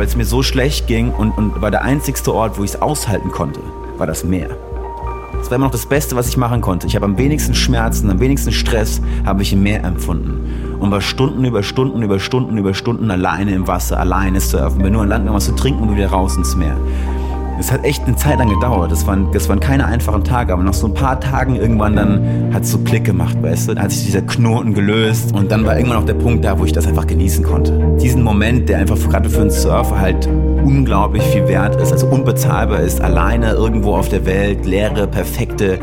weil es mir so schlecht ging und, und war der einzigste Ort, wo ich es aushalten konnte, war das Meer. Das war immer noch das Beste, was ich machen konnte. Ich habe am wenigsten Schmerzen, am wenigsten Stress habe ich im Meer empfunden. Und war Stunden über Stunden über Stunden über Stunden alleine im Wasser, alleine surfen. Bin nur an Land gegangen, was zu trinken und wieder raus ins Meer. Es hat echt eine Zeit lang gedauert. Das waren, das waren keine einfachen Tage, aber nach so ein paar Tagen irgendwann dann hat es so Klick gemacht, weißt du? Dann hat sich dieser Knoten gelöst und dann war irgendwann auch der Punkt da, wo ich das einfach genießen konnte. Diesen Moment, der einfach gerade für einen Surfer halt unglaublich viel wert ist, also unbezahlbar ist, alleine irgendwo auf der Welt, leere, perfekte,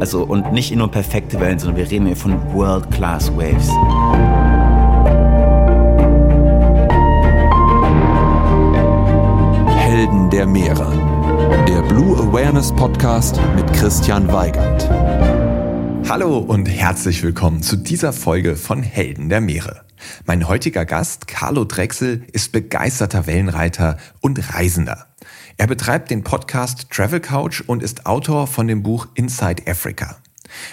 also und nicht nur perfekte Wellen, sondern wir reden hier von World-Class Waves. Helden der Meere Awareness Podcast mit Christian Weigand. Hallo und herzlich willkommen zu dieser Folge von Helden der Meere. Mein heutiger Gast, Carlo Drechsel, ist begeisterter Wellenreiter und Reisender. Er betreibt den Podcast Travel Couch und ist Autor von dem Buch Inside Africa.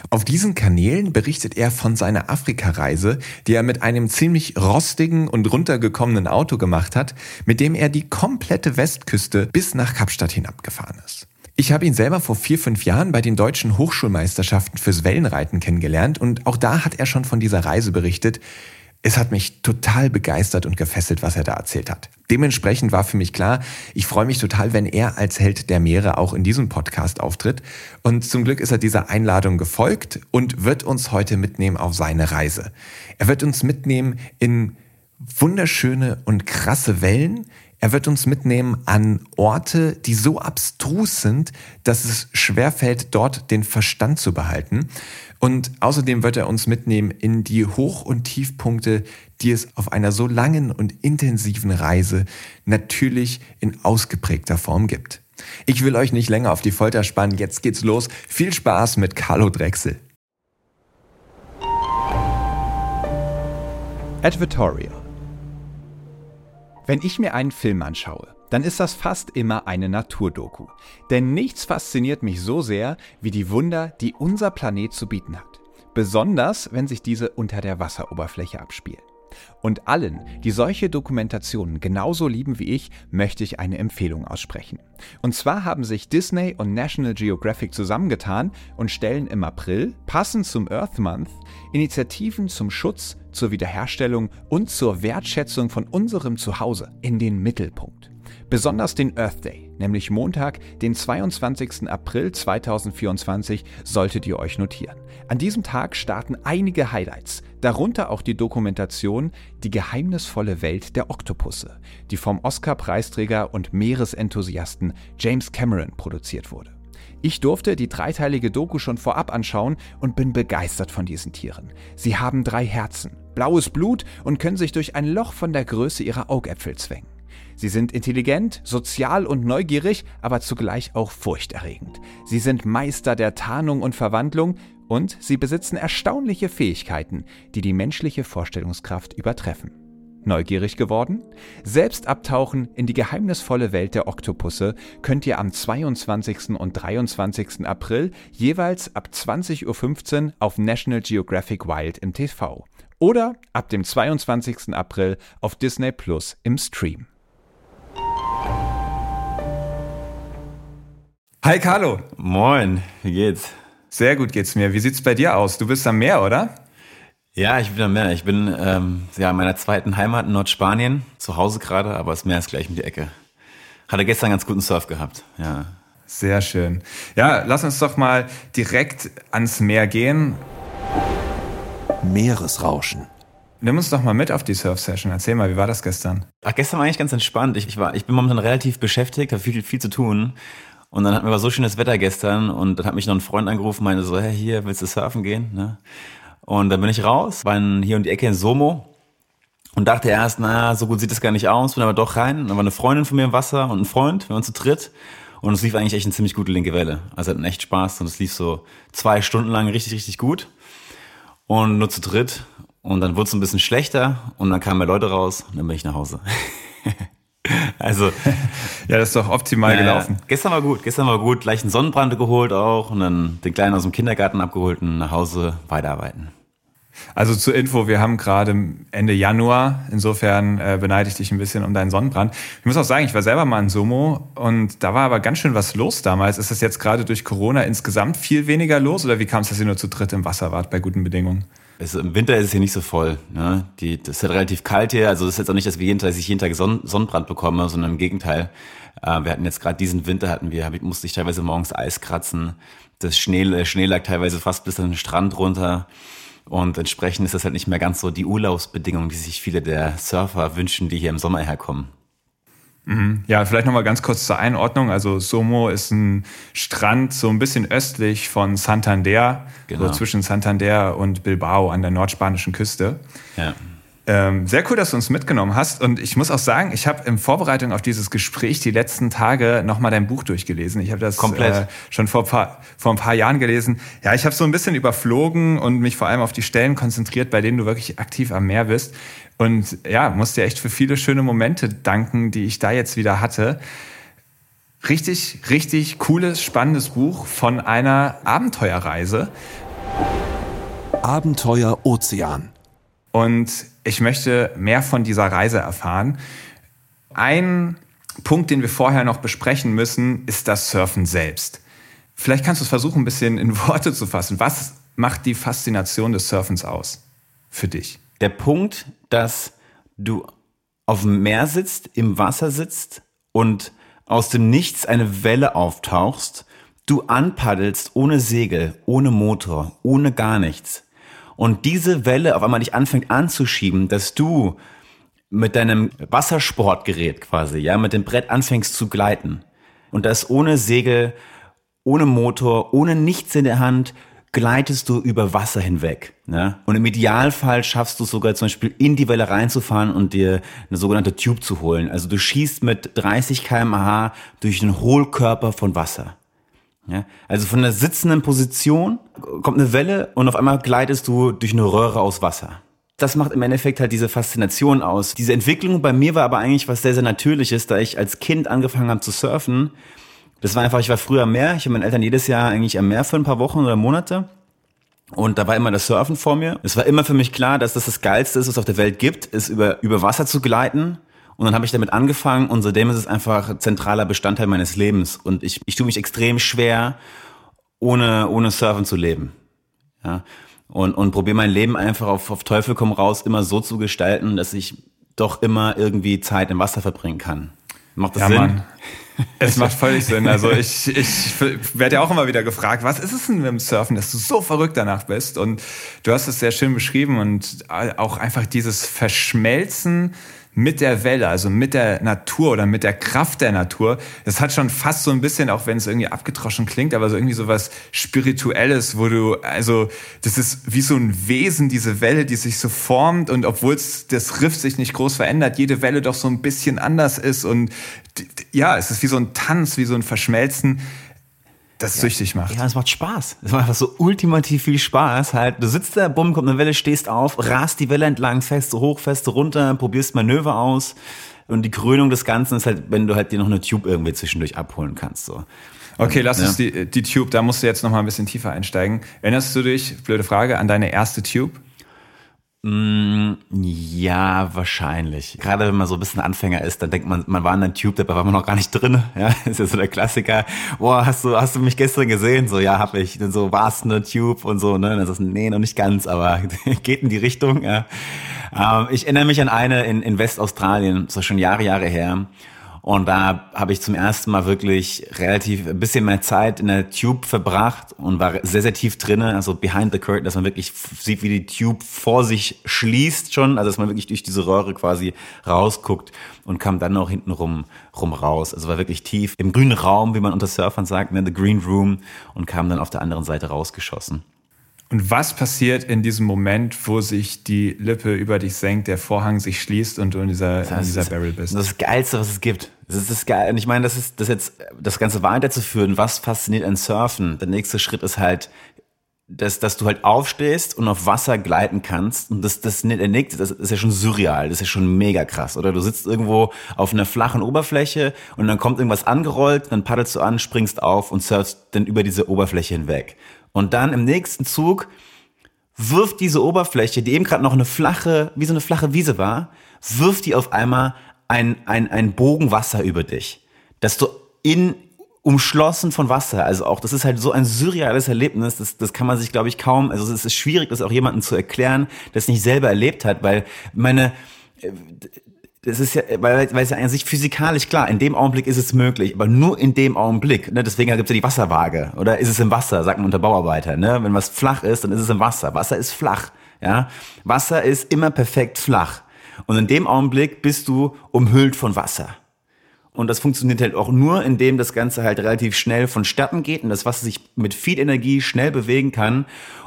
Auf diesen Kanälen berichtet er von seiner Afrika-Reise, die er mit einem ziemlich rostigen und runtergekommenen Auto gemacht hat, mit dem er die komplette Westküste bis nach Kapstadt hinabgefahren ist. Ich habe ihn selber vor vier, fünf Jahren bei den deutschen Hochschulmeisterschaften fürs Wellenreiten kennengelernt und auch da hat er schon von dieser Reise berichtet, es hat mich total begeistert und gefesselt, was er da erzählt hat. Dementsprechend war für mich klar, ich freue mich total, wenn er als Held der Meere auch in diesem Podcast auftritt. Und zum Glück ist er dieser Einladung gefolgt und wird uns heute mitnehmen auf seine Reise. Er wird uns mitnehmen in wunderschöne und krasse Wellen. Er wird uns mitnehmen an Orte, die so abstrus sind, dass es schwerfällt, dort den Verstand zu behalten. Und außerdem wird er uns mitnehmen in die Hoch- und Tiefpunkte, die es auf einer so langen und intensiven Reise natürlich in ausgeprägter Form gibt. Ich will euch nicht länger auf die Folter spannen, jetzt geht's los. Viel Spaß mit Carlo Drechsel. Advertorial Wenn ich mir einen Film anschaue, dann ist das fast immer eine Naturdoku. Denn nichts fasziniert mich so sehr wie die Wunder, die unser Planet zu bieten hat. Besonders, wenn sich diese unter der Wasseroberfläche abspielen. Und allen, die solche Dokumentationen genauso lieben wie ich, möchte ich eine Empfehlung aussprechen. Und zwar haben sich Disney und National Geographic zusammengetan und stellen im April, passend zum Earth Month, Initiativen zum Schutz, zur Wiederherstellung und zur Wertschätzung von unserem Zuhause in den Mittelpunkt. Besonders den Earth Day, nämlich Montag, den 22. April 2024, solltet ihr euch notieren. An diesem Tag starten einige Highlights, darunter auch die Dokumentation Die geheimnisvolle Welt der Oktopusse, die vom Oscar-Preisträger und Meeresenthusiasten James Cameron produziert wurde. Ich durfte die dreiteilige Doku schon vorab anschauen und bin begeistert von diesen Tieren. Sie haben drei Herzen, blaues Blut und können sich durch ein Loch von der Größe ihrer Augäpfel zwängen. Sie sind intelligent, sozial und neugierig, aber zugleich auch furchterregend. Sie sind Meister der Tarnung und Verwandlung und sie besitzen erstaunliche Fähigkeiten, die die menschliche Vorstellungskraft übertreffen. Neugierig geworden? Selbst abtauchen in die geheimnisvolle Welt der Oktopusse könnt ihr am 22. und 23. April jeweils ab 20.15 Uhr auf National Geographic Wild im TV oder ab dem 22. April auf Disney Plus im Stream. Hi Carlo. Moin, wie geht's? Sehr gut geht's mir. Wie sieht's bei dir aus? Du bist am Meer, oder? Ja, ich bin am Meer. Ich bin ähm, ja, in meiner zweiten Heimat in Nordspanien, zu Hause gerade, aber das Meer ist gleich um die Ecke. Hatte gestern ganz guten Surf gehabt, ja. Sehr schön. Ja, lass uns doch mal direkt ans Meer gehen. Meeresrauschen. Nimm uns doch mal mit auf die Surf-Session. Erzähl mal, wie war das gestern? Ach, gestern war eigentlich ganz entspannt. Ich, ich, war, ich bin momentan relativ beschäftigt, habe viel, viel zu tun. Und dann hatten wir aber so schönes Wetter gestern und dann hat mich noch ein Freund angerufen, meinte so, hey, hier, willst du surfen gehen? Ne? Und dann bin ich raus, war hier um die Ecke in Somo und dachte erst, naja, so gut sieht es gar nicht aus, bin aber doch rein. Dann war eine Freundin von mir im Wasser und ein Freund, wir waren zu dritt. Und es lief eigentlich echt eine ziemlich gute linke Welle. Also hatten echt Spaß und es lief so zwei Stunden lang richtig, richtig gut. Und nur zu dritt. Und dann wurde es ein bisschen schlechter und dann kamen mehr Leute raus und dann bin ich nach Hause. Also. ja, das ist doch optimal ja, gelaufen. Gestern war gut, gestern war gut. Gleich einen Sonnenbrand geholt auch und dann den Kleinen aus dem Kindergarten abgeholt und nach Hause weiterarbeiten. Also zur Info, wir haben gerade Ende Januar, insofern äh, beneide ich dich ein bisschen um deinen Sonnenbrand. Ich muss auch sagen, ich war selber mal in Somo und da war aber ganz schön was los damals. Ist das jetzt gerade durch Corona insgesamt viel weniger los oder wie kam es, dass ihr nur zu dritt im Wasser wart bei guten Bedingungen? Es, Im Winter ist es hier nicht so voll. Ne? Die, das ist halt relativ kalt hier. Also es ist jetzt auch nicht, dass wir jeden Tag, dass ich jeden Tag Sonn Sonnenbrand bekomme, sondern im Gegenteil. Äh, wir hatten jetzt gerade diesen Winter hatten wir, hab, musste ich teilweise morgens Eis kratzen. Das Schnee, der Schnee lag teilweise fast bis an den Strand runter. Und entsprechend ist das halt nicht mehr ganz so die Urlaubsbedingungen, die sich viele der Surfer wünschen, die hier im Sommer herkommen. Mhm. Ja, vielleicht nochmal ganz kurz zur Einordnung. Also Somo ist ein Strand so ein bisschen östlich von Santander, genau. so zwischen Santander und Bilbao an der nordspanischen Küste. Ja. Ähm, sehr cool, dass du uns mitgenommen hast. Und ich muss auch sagen, ich habe in Vorbereitung auf dieses Gespräch die letzten Tage nochmal dein Buch durchgelesen. Ich habe das äh, schon vor, paar, vor ein paar Jahren gelesen. Ja, ich habe so ein bisschen überflogen und mich vor allem auf die Stellen konzentriert, bei denen du wirklich aktiv am Meer bist. Und ja, muss dir echt für viele schöne Momente danken, die ich da jetzt wieder hatte. Richtig, richtig cooles, spannendes Buch von einer Abenteuerreise. Abenteuer Ozean. Und ich möchte mehr von dieser Reise erfahren. Ein Punkt, den wir vorher noch besprechen müssen, ist das Surfen selbst. Vielleicht kannst du es versuchen, ein bisschen in Worte zu fassen. Was macht die Faszination des Surfens aus für dich? Der Punkt, dass du auf dem Meer sitzt, im Wasser sitzt und aus dem Nichts eine Welle auftauchst, du anpaddelst ohne Segel, ohne Motor, ohne gar nichts und diese Welle auf einmal dich anfängt anzuschieben, dass du mit deinem Wassersportgerät quasi, ja, mit dem Brett anfängst zu gleiten und das ohne Segel, ohne Motor, ohne nichts in der Hand gleitest du über Wasser hinweg. Ne? Und im Idealfall schaffst du sogar zum Beispiel in die Welle reinzufahren und dir eine sogenannte Tube zu holen. Also du schießt mit 30 kmh durch den Hohlkörper von Wasser. Ja? Also von der sitzenden Position kommt eine Welle und auf einmal gleitest du durch eine Röhre aus Wasser. Das macht im Endeffekt halt diese Faszination aus. Diese Entwicklung bei mir war aber eigentlich was sehr, sehr Natürliches, da ich als Kind angefangen habe zu surfen. Das war einfach, ich war früher am Meer. Ich habe meinen Eltern jedes Jahr eigentlich am Meer für ein paar Wochen oder Monate. Und da war immer das Surfen vor mir. Es war immer für mich klar, dass das das Geilste ist, was es auf der Welt gibt, ist über, über Wasser zu gleiten und dann habe ich damit angefangen und seitdem ist es einfach zentraler Bestandteil meines Lebens. Und ich, ich tue mich extrem schwer, ohne, ohne Surfen zu leben. Ja. Und, und probiere mein Leben einfach auf, auf Teufel komm raus immer so zu gestalten, dass ich doch immer irgendwie Zeit im Wasser verbringen kann. Macht das ja, Sinn? Mann. Es macht völlig Sinn. Also ich, ich werde ja auch immer wieder gefragt, was ist es denn mit dem Surfen, dass du so verrückt danach bist? Und du hast es sehr schön beschrieben und auch einfach dieses Verschmelzen mit der Welle, also mit der Natur oder mit der Kraft der Natur. Das hat schon fast so ein bisschen, auch wenn es irgendwie abgetroschen klingt, aber so irgendwie so was Spirituelles, wo du, also das ist wie so ein Wesen, diese Welle, die sich so formt und obwohl das Riff sich nicht groß verändert, jede Welle doch so ein bisschen anders ist und ja, es ist wie so ein Tanz, wie so ein Verschmelzen das ja. süchtig macht. Ja, es macht Spaß. Es macht einfach so ultimativ viel Spaß. Halt, du sitzt da, bumm, kommt eine Welle, stehst auf, rast die Welle entlang, fährst hoch, fährst runter, probierst Manöver aus. Und die Krönung des Ganzen ist halt, wenn du halt dir noch eine Tube irgendwie zwischendurch abholen kannst. So. Okay, lass ja. uns die, die Tube, da musst du jetzt noch mal ein bisschen tiefer einsteigen. Erinnerst du dich, blöde Frage, an deine erste Tube? Mm, ja, wahrscheinlich. Gerade wenn man so ein bisschen Anfänger ist, dann denkt man, man war in einem Tube, da war man noch gar nicht drin. Ja, ist ja so der Klassiker. Boah, hast du, hast du mich gestern gesehen? So, ja, hab ich. Dann so, war's eine Tube und so, ne? Das ist, nee, noch nicht ganz, aber geht in die Richtung, ja. Ähm, ich erinnere mich an eine in, in Westaustralien, so schon Jahre, Jahre her. Und da habe ich zum ersten Mal wirklich relativ ein bisschen mehr Zeit in der Tube verbracht und war sehr, sehr tief drinnen, also behind the curtain, dass man wirklich sieht, wie die Tube vor sich schließt schon, also dass man wirklich durch diese Röhre quasi rausguckt und kam dann auch hinten rum, rum raus. Also war wirklich tief im grünen Raum, wie man unter Surfern sagt, ne, the green room und kam dann auf der anderen Seite rausgeschossen. Und was passiert in diesem Moment, wo sich die Lippe über dich senkt, der Vorhang sich schließt und du in dieser, das in dieser Barrel bist? Das ist das Geilste, was es gibt. Das ist das Geil. Und ich meine, das ist, das jetzt, das Ganze weiterzuführen, was fasziniert an Surfen? Der nächste Schritt ist halt, dass, dass du halt aufstehst und auf Wasser gleiten kannst. Und das, das, das ist ja schon surreal, das ist ja schon mega krass. Oder du sitzt irgendwo auf einer flachen Oberfläche und dann kommt irgendwas angerollt, dann paddelst du an, springst auf und surfst dann über diese Oberfläche hinweg. Und dann im nächsten Zug wirft diese Oberfläche, die eben gerade noch eine flache, wie so eine flache Wiese war, wirft die auf einmal ein, ein, ein Bogen Wasser über dich. Dass du in, umschlossen von Wasser. Also auch, das ist halt so ein surreales Erlebnis, das, das kann man sich, glaube ich, kaum, also es ist schwierig, das auch jemandem zu erklären, der es nicht selber erlebt hat, weil meine, äh, das ist ja, weil, weil es ja an sich physikalisch klar, in dem Augenblick ist es möglich, aber nur in dem Augenblick. Ne? Deswegen gibt es ja die Wasserwaage. Oder ist es im Wasser, sagt man unter Bauarbeiter. Ne? Wenn was flach ist, dann ist es im Wasser. Wasser ist flach. Ja? Wasser ist immer perfekt flach. Und in dem Augenblick bist du umhüllt von Wasser. Und das funktioniert halt auch nur, indem das Ganze halt relativ schnell vonstatten geht und das Wasser sich mit viel Energie schnell bewegen kann.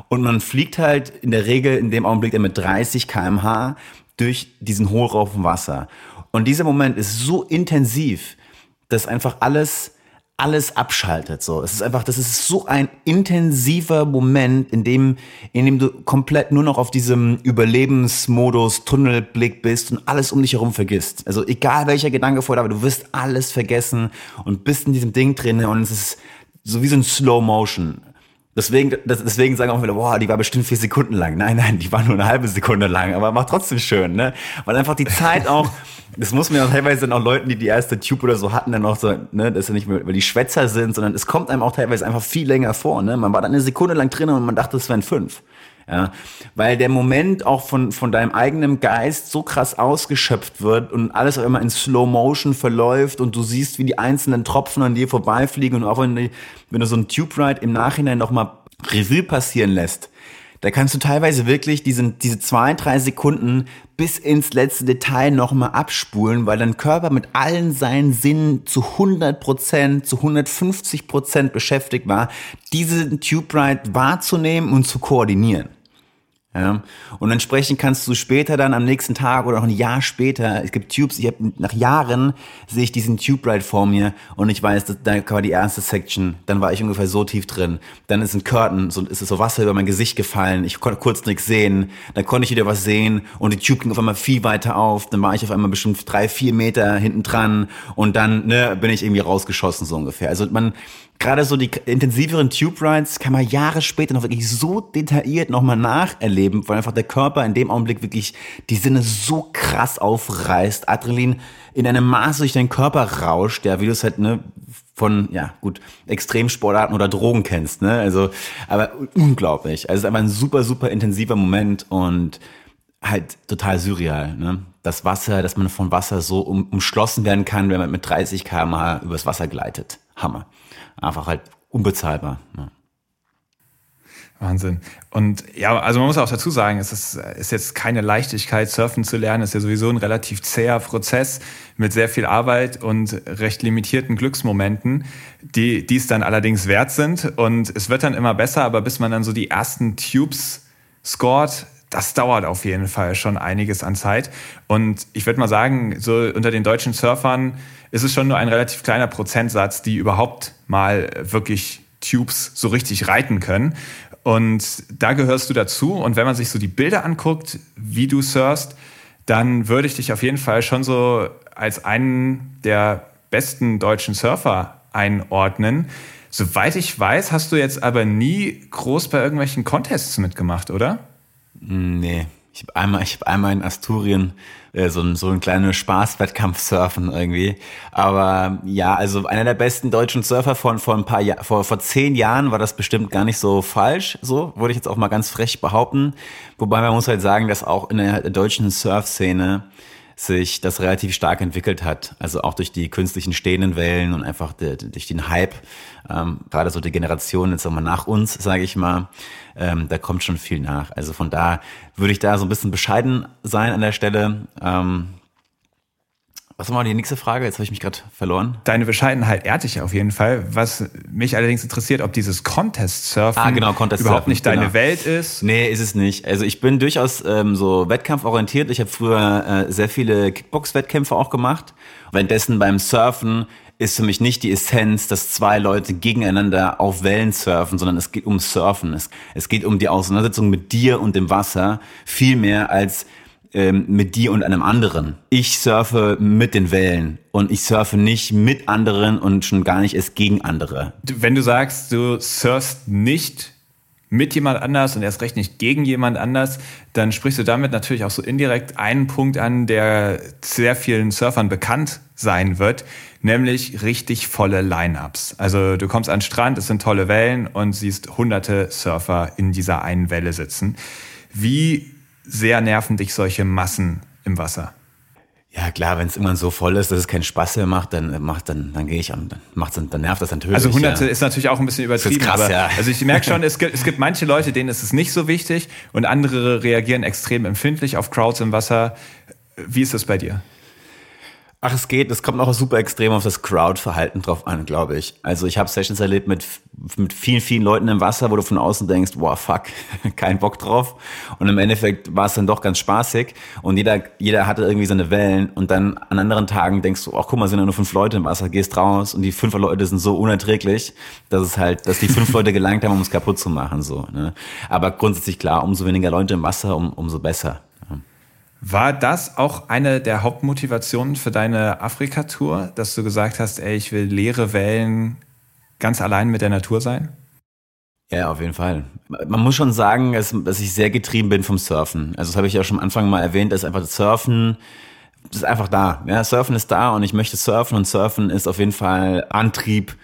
Und man fliegt halt in der Regel in dem Augenblick dann mit 30 kmh durch diesen Hohlraufen Wasser. Und dieser Moment ist so intensiv, dass einfach alles alles abschaltet. So, es ist einfach, das ist so ein intensiver Moment, in dem, in dem du komplett nur noch auf diesem Überlebensmodus, Tunnelblick bist und alles um dich herum vergisst. Also egal welcher Gedanke vorher, aber du wirst alles vergessen und bist in diesem Ding drin und es ist so wie so ein Slow Motion. Deswegen, deswegen sagen auch viele, boah, die war bestimmt vier Sekunden lang. Nein, nein, die war nur eine halbe Sekunde lang, aber macht trotzdem schön, ne? Weil einfach die Zeit auch, das muss man ja teilweise dann auch Leuten, die die erste Tube oder so hatten, dann auch so, ne, das ist ja nicht mehr, weil die Schwätzer sind, sondern es kommt einem auch teilweise einfach viel länger vor, ne? Man war dann eine Sekunde lang drin und man dachte, es wären fünf. Ja, weil der Moment auch von, von deinem eigenen Geist so krass ausgeschöpft wird und alles auch immer in Slow Motion verläuft und du siehst, wie die einzelnen Tropfen an dir vorbeifliegen und auch wenn, die, wenn du so ein Tube Ride im Nachhinein nochmal Revue passieren lässt, da kannst du teilweise wirklich diesen, diese zwei, drei Sekunden bis ins letzte Detail nochmal abspulen, weil dein Körper mit allen seinen Sinnen zu 100 Prozent, zu 150 Prozent beschäftigt war, diesen Tube Ride wahrzunehmen und zu koordinieren. Ja? Und entsprechend kannst du später dann am nächsten Tag oder auch ein Jahr später, es gibt Tubes, ich habe nach Jahren sehe ich diesen Tube Ride vor mir und ich weiß, da war die erste Section, dann war ich ungefähr so tief drin, dann ist ein Curtain, so ist so Wasser über mein Gesicht gefallen, ich konnte kurz nichts sehen, dann konnte ich wieder was sehen und die Tube ging auf einmal viel weiter auf, dann war ich auf einmal bestimmt drei, vier Meter hinten dran und dann ne, bin ich irgendwie rausgeschossen so ungefähr. Also man gerade so die intensiveren Tube Rides kann man Jahre später noch wirklich so detailliert nochmal nacherleben, weil einfach der Körper in dem Augenblick wirklich die Sinne so krass aufreißt. Adrenalin in einem Maße durch deinen Körper rauscht, ja, wie du es halt, ne, von, ja, gut, Extremsportarten oder Drogen kennst, ne, also, aber unglaublich. Also, es ist einfach ein super, super intensiver Moment und halt total surreal, ne. Das Wasser, dass man von Wasser so um, umschlossen werden kann, wenn man mit 30 km/h übers Wasser gleitet. Hammer einfach halt unbezahlbar. Ne? Wahnsinn. Und ja, also man muss auch dazu sagen, es ist, ist jetzt keine Leichtigkeit, surfen zu lernen. Es ist ja sowieso ein relativ zäher Prozess mit sehr viel Arbeit und recht limitierten Glücksmomenten, die, die es dann allerdings wert sind. Und es wird dann immer besser, aber bis man dann so die ersten Tubes scored, das dauert auf jeden Fall schon einiges an Zeit. Und ich würde mal sagen, so unter den deutschen Surfern ist es schon nur ein relativ kleiner Prozentsatz, die überhaupt mal wirklich Tubes so richtig reiten können. Und da gehörst du dazu. Und wenn man sich so die Bilder anguckt, wie du surfst, dann würde ich dich auf jeden Fall schon so als einen der besten deutschen Surfer einordnen. Soweit ich weiß, hast du jetzt aber nie groß bei irgendwelchen Contests mitgemacht, oder? Nee, ich habe einmal, ich hab einmal in Asturien äh, so, ein, so ein kleiner Spaßwettkampf surfen irgendwie. Aber ja, also einer der besten deutschen Surfer von vor ein paar Jahren, vor, vor zehn Jahren war das bestimmt gar nicht so falsch. So würde ich jetzt auch mal ganz frech behaupten. Wobei man muss halt sagen, dass auch in der deutschen Surf-Szene sich das relativ stark entwickelt hat. Also auch durch die künstlichen stehenden Wellen und einfach de, durch den Hype. Ähm, gerade so die Generation jetzt nochmal nach uns, sage ich mal, ähm, da kommt schon viel nach. Also von da würde ich da so ein bisschen bescheiden sein an der Stelle. Ähm, was war die nächste Frage? Jetzt habe ich mich gerade verloren. Deine Bescheidenheit ehrt dich auf jeden Fall. Was mich allerdings interessiert, ob dieses Contest-Surfen ah, genau, Contest überhaupt nicht deine genau. Welt ist. Nee, ist es nicht. Also ich bin durchaus ähm, so wettkampforientiert. Ich habe früher äh, sehr viele Kickbox-Wettkämpfe auch gemacht. Währenddessen beim Surfen ist für mich nicht die Essenz, dass zwei Leute gegeneinander auf Wellen surfen, sondern es geht um Surfen. Es, es geht um die Auseinandersetzung mit dir und dem Wasser viel mehr als ähm, mit dir und einem anderen. Ich surfe mit den Wellen und ich surfe nicht mit anderen und schon gar nicht erst gegen andere. Wenn du sagst, du surfst nicht mit jemand anders und erst recht nicht gegen jemand anders, dann sprichst du damit natürlich auch so indirekt einen Punkt an, der sehr vielen Surfern bekannt sein wird, nämlich richtig volle Lineups. Also du kommst an den Strand, es sind tolle Wellen und siehst hunderte Surfer in dieser einen Welle sitzen. Wie sehr nerven dich solche Massen im Wasser? Ja klar, wenn es irgendwann so voll ist, dass es keinen Spaß mehr macht, dann macht dann dann gehe ich an, dann macht's dann nervt das natürlich. Also Hunderte ja. ist natürlich auch ein bisschen übertrieben, krass, aber ja. also ich merke schon, es gibt es gibt manche Leute, denen ist es nicht so wichtig und andere reagieren extrem empfindlich auf Crowds im Wasser. Wie ist das bei dir? Ach, es geht. Es kommt auch super extrem auf das Crowd-Verhalten drauf an, glaube ich. Also ich habe Sessions erlebt mit, mit vielen, vielen Leuten im Wasser, wo du von außen denkst, boah, fuck, kein Bock drauf. Und im Endeffekt war es dann doch ganz spaßig. Und jeder, jeder hatte irgendwie seine Wellen. Und dann an anderen Tagen denkst du, ach guck mal, sind ja nur fünf Leute im Wasser, gehst raus und die fünf Leute sind so unerträglich, dass es halt, dass die fünf Leute gelangt haben, um es kaputt zu machen. so. Ne? Aber grundsätzlich klar, umso weniger Leute im Wasser, um, umso besser. War das auch eine der Hauptmotivationen für deine Afrika-Tour, dass du gesagt hast, ey, ich will leere Wellen ganz allein mit der Natur sein? Ja, auf jeden Fall. Man muss schon sagen, dass, ich sehr getrieben bin vom Surfen. Also das habe ich ja schon am Anfang mal erwähnt, dass einfach das Surfen das ist einfach da. Ja, Surfen ist da und ich möchte surfen und Surfen ist auf jeden Fall Antrieb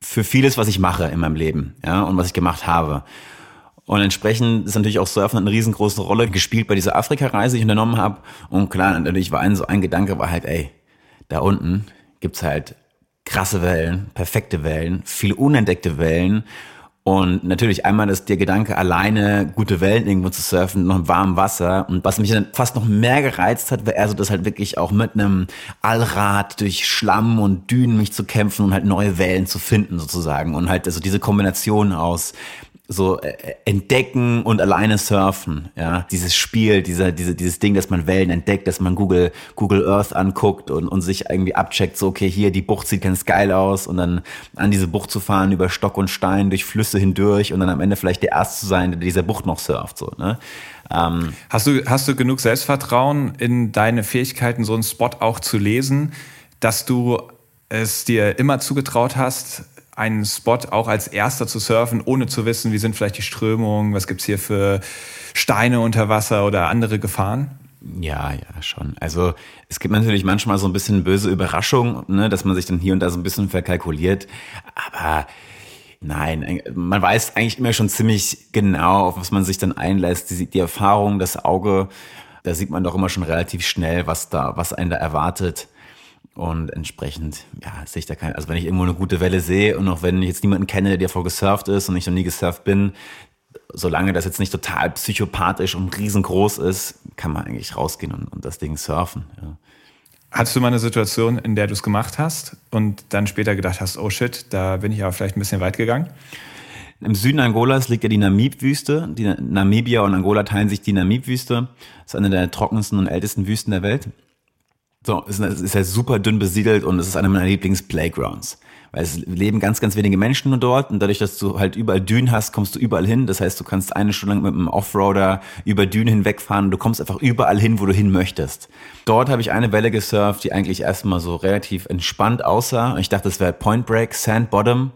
für vieles, was ich mache in meinem Leben, ja, und was ich gemacht habe. Und entsprechend ist natürlich auch Surfen eine riesengroße Rolle gespielt bei dieser Afrika-Reise, die ich unternommen habe. Und klar, natürlich war ein so ein Gedanke, war halt, ey, da unten gibt's halt krasse Wellen, perfekte Wellen, viele unentdeckte Wellen. Und natürlich einmal ist der Gedanke, alleine gute Wellen irgendwo zu surfen, noch im warmen Wasser. Und was mich dann fast noch mehr gereizt hat, war eher so, das halt wirklich auch mit einem Allrad durch Schlamm und Dünen mich zu kämpfen und halt neue Wellen zu finden sozusagen. Und halt also diese Kombination aus so äh, entdecken und alleine surfen, ja, dieses Spiel, dieser, diese, dieses Ding, dass man Wellen entdeckt, dass man Google, Google Earth anguckt und, und sich irgendwie abcheckt, so, okay, hier, die Bucht sieht ganz geil aus und dann an diese Bucht zu fahren, über Stock und Stein, durch Flüsse hindurch und dann am Ende vielleicht der Erste zu sein, der dieser Bucht noch surft, so, ne. Ähm, hast du, hast du genug Selbstvertrauen in deine Fähigkeiten, so einen Spot auch zu lesen, dass du es dir immer zugetraut hast, einen Spot auch als erster zu surfen, ohne zu wissen, wie sind vielleicht die Strömungen, was gibt's hier für Steine unter Wasser oder andere Gefahren? Ja, ja, schon. Also es gibt natürlich manchmal so ein bisschen böse Überraschung, ne, dass man sich dann hier und da so ein bisschen verkalkuliert. Aber nein, man weiß eigentlich immer schon ziemlich genau, auf was man sich dann einlässt. Die, die Erfahrung, das Auge, da sieht man doch immer schon relativ schnell, was da, was einen da erwartet. Und entsprechend, ja, sehe ich da kein, also wenn ich irgendwo eine gute Welle sehe und auch wenn ich jetzt niemanden kenne, der vor gesurft ist und ich noch nie gesurft bin, solange das jetzt nicht total psychopathisch und riesengroß ist, kann man eigentlich rausgehen und, und das Ding surfen. Ja. Hattest du mal eine Situation, in der du es gemacht hast und dann später gedacht hast, oh shit, da bin ich aber vielleicht ein bisschen weit gegangen? Im Süden Angolas liegt ja die Namib-Wüste. Die Namibia und Angola teilen sich die Namib-Wüste. Das ist eine der trockensten und ältesten Wüsten der Welt. So, es ist ja super dünn besiedelt und es ist einer meiner Lieblings-Playgrounds. Weil es leben ganz, ganz wenige Menschen nur dort und dadurch, dass du halt überall Dünen hast, kommst du überall hin. Das heißt, du kannst eine Stunde lang mit einem Offroader über Dünen hinwegfahren du kommst einfach überall hin, wo du hin möchtest. Dort habe ich eine Welle gesurft, die eigentlich erstmal so relativ entspannt aussah. Ich dachte, es wäre Point Break, Sand Bottom.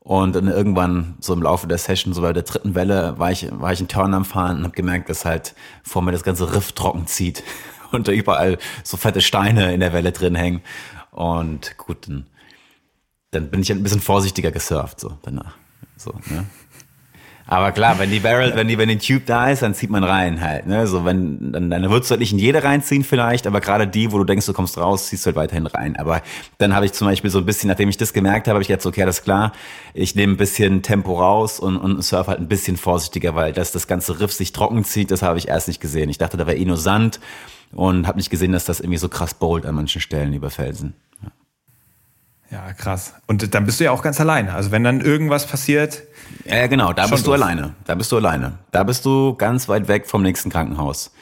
Und dann irgendwann so im Laufe der Session, so bei der dritten Welle, war ich, war ich in Turn am Fahren und habe gemerkt, dass halt vor mir das ganze Riff trocken zieht und überall so fette Steine in der Welle drin hängen. Und gut, dann, dann bin ich ein bisschen vorsichtiger gesurft, so danach. So, ne? Aber klar, wenn die Barrel, wenn die, wenn die Tube da ist, dann zieht man rein halt, ne? So, wenn, dann, dann würdest du halt nicht in jede reinziehen vielleicht, aber gerade die, wo du denkst, du kommst raus, ziehst du halt weiterhin rein. Aber dann habe ich zum Beispiel so ein bisschen, nachdem ich das gemerkt habe, habe ich jetzt, okay, das ist klar, ich nehme ein bisschen Tempo raus und, und surf halt ein bisschen vorsichtiger, weil dass das ganze Riff sich trocken zieht, das habe ich erst nicht gesehen. Ich dachte, da wäre eh nur Sand und habe nicht gesehen, dass das irgendwie so krass bold an manchen Stellen über Felsen. Ja. Krass. Und dann bist du ja auch ganz alleine. Also wenn dann irgendwas passiert. Ja, genau, da bist du alleine. Da bist du alleine. Da bist du ganz weit weg vom nächsten Krankenhaus.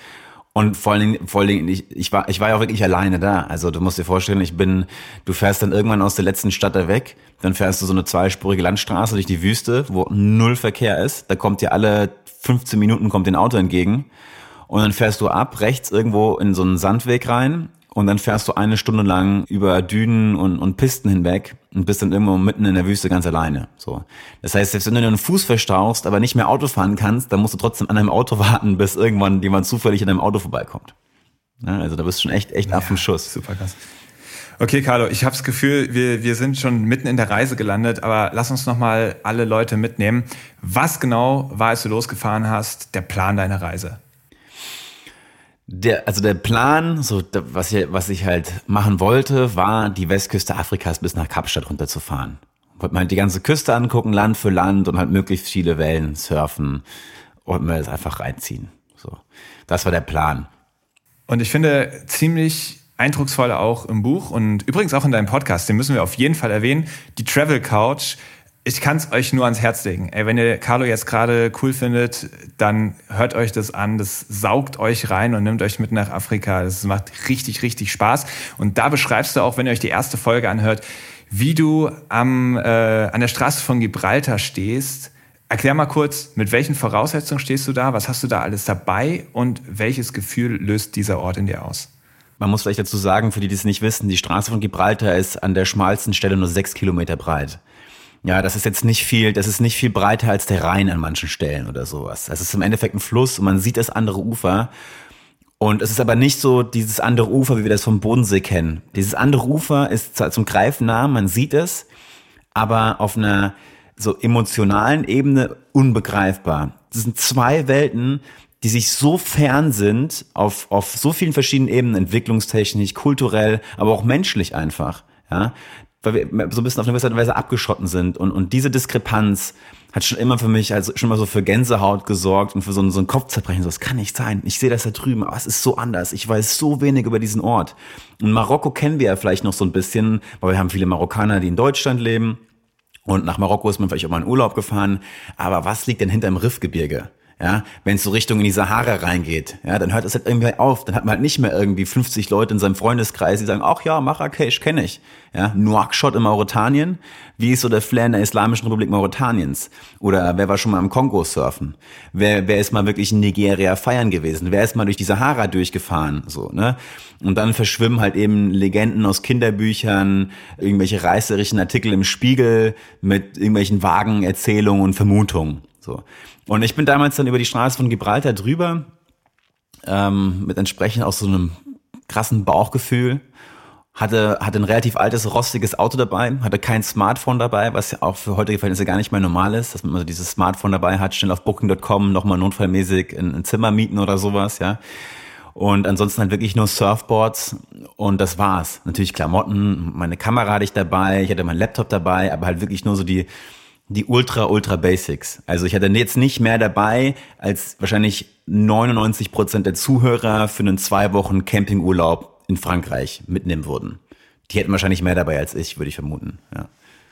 Und vor allen Dingen, vor allen Dingen ich, ich, war, ich war ja auch wirklich alleine da. Also du musst dir vorstellen, ich bin, du fährst dann irgendwann aus der letzten Stadt da weg, dann fährst du so eine zweispurige Landstraße durch die Wüste, wo null Verkehr ist. Da kommt dir alle 15 Minuten kommt ein Auto entgegen. Und dann fährst du ab, rechts irgendwo in so einen Sandweg rein und dann fährst du eine Stunde lang über Dünen und, und Pisten hinweg und bist dann irgendwo mitten in der Wüste ganz alleine. So. Das heißt, selbst wenn du einen Fuß verstaust, aber nicht mehr Auto fahren kannst, dann musst du trotzdem an deinem Auto warten, bis irgendwann jemand zufällig an deinem Auto vorbeikommt. Ja, also da bist du schon echt, echt ab vom Schuss. Super krass. Okay, Carlo, ich habe das Gefühl, wir, wir sind schon mitten in der Reise gelandet, aber lass uns nochmal alle Leute mitnehmen. Was genau war, als du losgefahren hast, der Plan deiner Reise? Der, also der Plan, so was ich, was ich halt machen wollte, war die Westküste Afrikas bis nach Kapstadt runterzufahren. Wollte mir halt die ganze Küste angucken, Land für Land und halt möglichst viele Wellen surfen und mir das einfach reinziehen. So, das war der Plan. Und ich finde ziemlich eindrucksvoll auch im Buch und übrigens auch in deinem Podcast, den müssen wir auf jeden Fall erwähnen, die Travel Couch ich kann es euch nur ans Herz legen. Ey, wenn ihr Carlo jetzt gerade cool findet, dann hört euch das an. Das saugt euch rein und nimmt euch mit nach Afrika. Das macht richtig, richtig Spaß. Und da beschreibst du auch, wenn ihr euch die erste Folge anhört, wie du am, äh, an der Straße von Gibraltar stehst. Erklär mal kurz, mit welchen Voraussetzungen stehst du da? Was hast du da alles dabei? Und welches Gefühl löst dieser Ort in dir aus? Man muss vielleicht dazu sagen, für die, die es nicht wissen, die Straße von Gibraltar ist an der schmalsten Stelle nur sechs Kilometer breit. Ja, das ist jetzt nicht viel, das ist nicht viel breiter als der Rhein an manchen Stellen oder sowas. Es ist im Endeffekt ein Fluss und man sieht das andere Ufer. Und es ist aber nicht so dieses andere Ufer, wie wir das vom Bodensee kennen. Dieses andere Ufer ist zum Greifen nah, man sieht es, aber auf einer so emotionalen Ebene unbegreifbar. Das sind zwei Welten, die sich so fern sind, auf, auf so vielen verschiedenen Ebenen, entwicklungstechnisch, kulturell, aber auch menschlich einfach. Ja, weil wir so ein bisschen auf eine gewisse Weise abgeschotten sind. Und, und diese Diskrepanz hat schon immer für mich, also schon mal so für Gänsehaut gesorgt und für so ein, so ein Kopfzerbrechen. So, das kann nicht sein. Ich sehe das da drüben, aber es ist so anders. Ich weiß so wenig über diesen Ort. Und Marokko kennen wir ja vielleicht noch so ein bisschen, weil wir haben viele Marokkaner, die in Deutschland leben. Und nach Marokko ist man vielleicht auch mal in Urlaub gefahren. Aber was liegt denn hinter dem Riffgebirge? Ja, wenn es so Richtung in die Sahara reingeht, ja, dann hört es halt irgendwie auf. Dann hat man halt nicht mehr irgendwie 50 Leute in seinem Freundeskreis, die sagen, ach ja, Marrakesch kenne ich. Ja, Nouakchott in Mauretanien. Wie ist so der Flair in der Islamischen Republik Mauretaniens? Oder wer war schon mal im Kongo surfen? Wer, wer ist mal wirklich in Nigeria feiern gewesen? Wer ist mal durch die Sahara durchgefahren? So, ne? Und dann verschwimmen halt eben Legenden aus Kinderbüchern, irgendwelche reißerischen Artikel im Spiegel mit irgendwelchen vagen Erzählungen und Vermutungen. So. Und ich bin damals dann über die Straße von Gibraltar drüber, ähm, mit entsprechend auch so einem krassen Bauchgefühl. Hatte, hatte ein relativ altes, rostiges Auto dabei, hatte kein Smartphone dabei, was ja auch für heutige Verhältnisse gar nicht mehr normal ist, dass man also dieses Smartphone dabei hat, schnell auf Booking.com nochmal notfallmäßig ein, ein Zimmer mieten oder sowas, ja. Und ansonsten halt wirklich nur Surfboards und das war's. Natürlich Klamotten, meine Kamera hatte ich dabei, ich hatte meinen Laptop dabei, aber halt wirklich nur so die, die Ultra, Ultra Basics. Also ich hatte jetzt nicht mehr dabei, als wahrscheinlich 99 Prozent der Zuhörer für einen zwei Wochen Campingurlaub in Frankreich mitnehmen würden. Die hätten wahrscheinlich mehr dabei als ich, würde ich vermuten. Ja.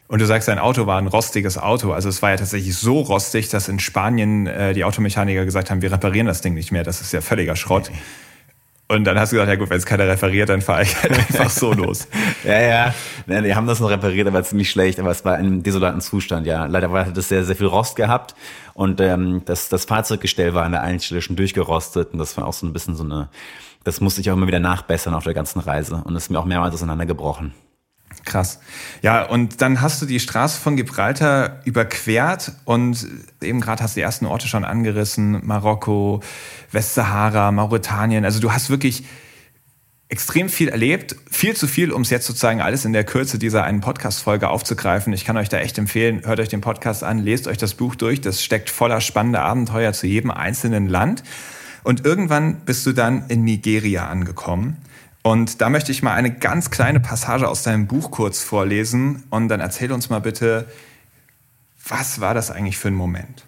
Und du sagst, dein Auto war ein rostiges Auto. Also es war ja tatsächlich so rostig, dass in Spanien äh, die Automechaniker gesagt haben, wir reparieren das Ding nicht mehr. Das ist ja völliger Schrott. Okay. Und dann hast du gesagt, ja gut, wenn es keiner referiert, dann fahre ich halt einfach so los. ja, ja. Die haben das noch repariert, aber ziemlich schlecht. Aber es war in einem desolaten Zustand, ja. Leider hat es sehr, sehr viel Rost gehabt. Und ähm, das, das Fahrzeuggestell war an der einen Stelle schon durchgerostet. Und das war auch so ein bisschen so eine, das musste ich auch immer wieder nachbessern auf der ganzen Reise. Und es ist mir auch mehrmals auseinandergebrochen. Krass. Ja, und dann hast du die Straße von Gibraltar überquert und eben gerade hast du die ersten Orte schon angerissen. Marokko, Westsahara, Mauretanien. Also du hast wirklich extrem viel erlebt. Viel zu viel, um es jetzt sozusagen alles in der Kürze dieser einen Podcast-Folge aufzugreifen. Ich kann euch da echt empfehlen, hört euch den Podcast an, lest euch das Buch durch. Das steckt voller spannender Abenteuer zu jedem einzelnen Land. Und irgendwann bist du dann in Nigeria angekommen. Und da möchte ich mal eine ganz kleine Passage aus deinem Buch kurz vorlesen und dann erzähl uns mal bitte, was war das eigentlich für ein Moment?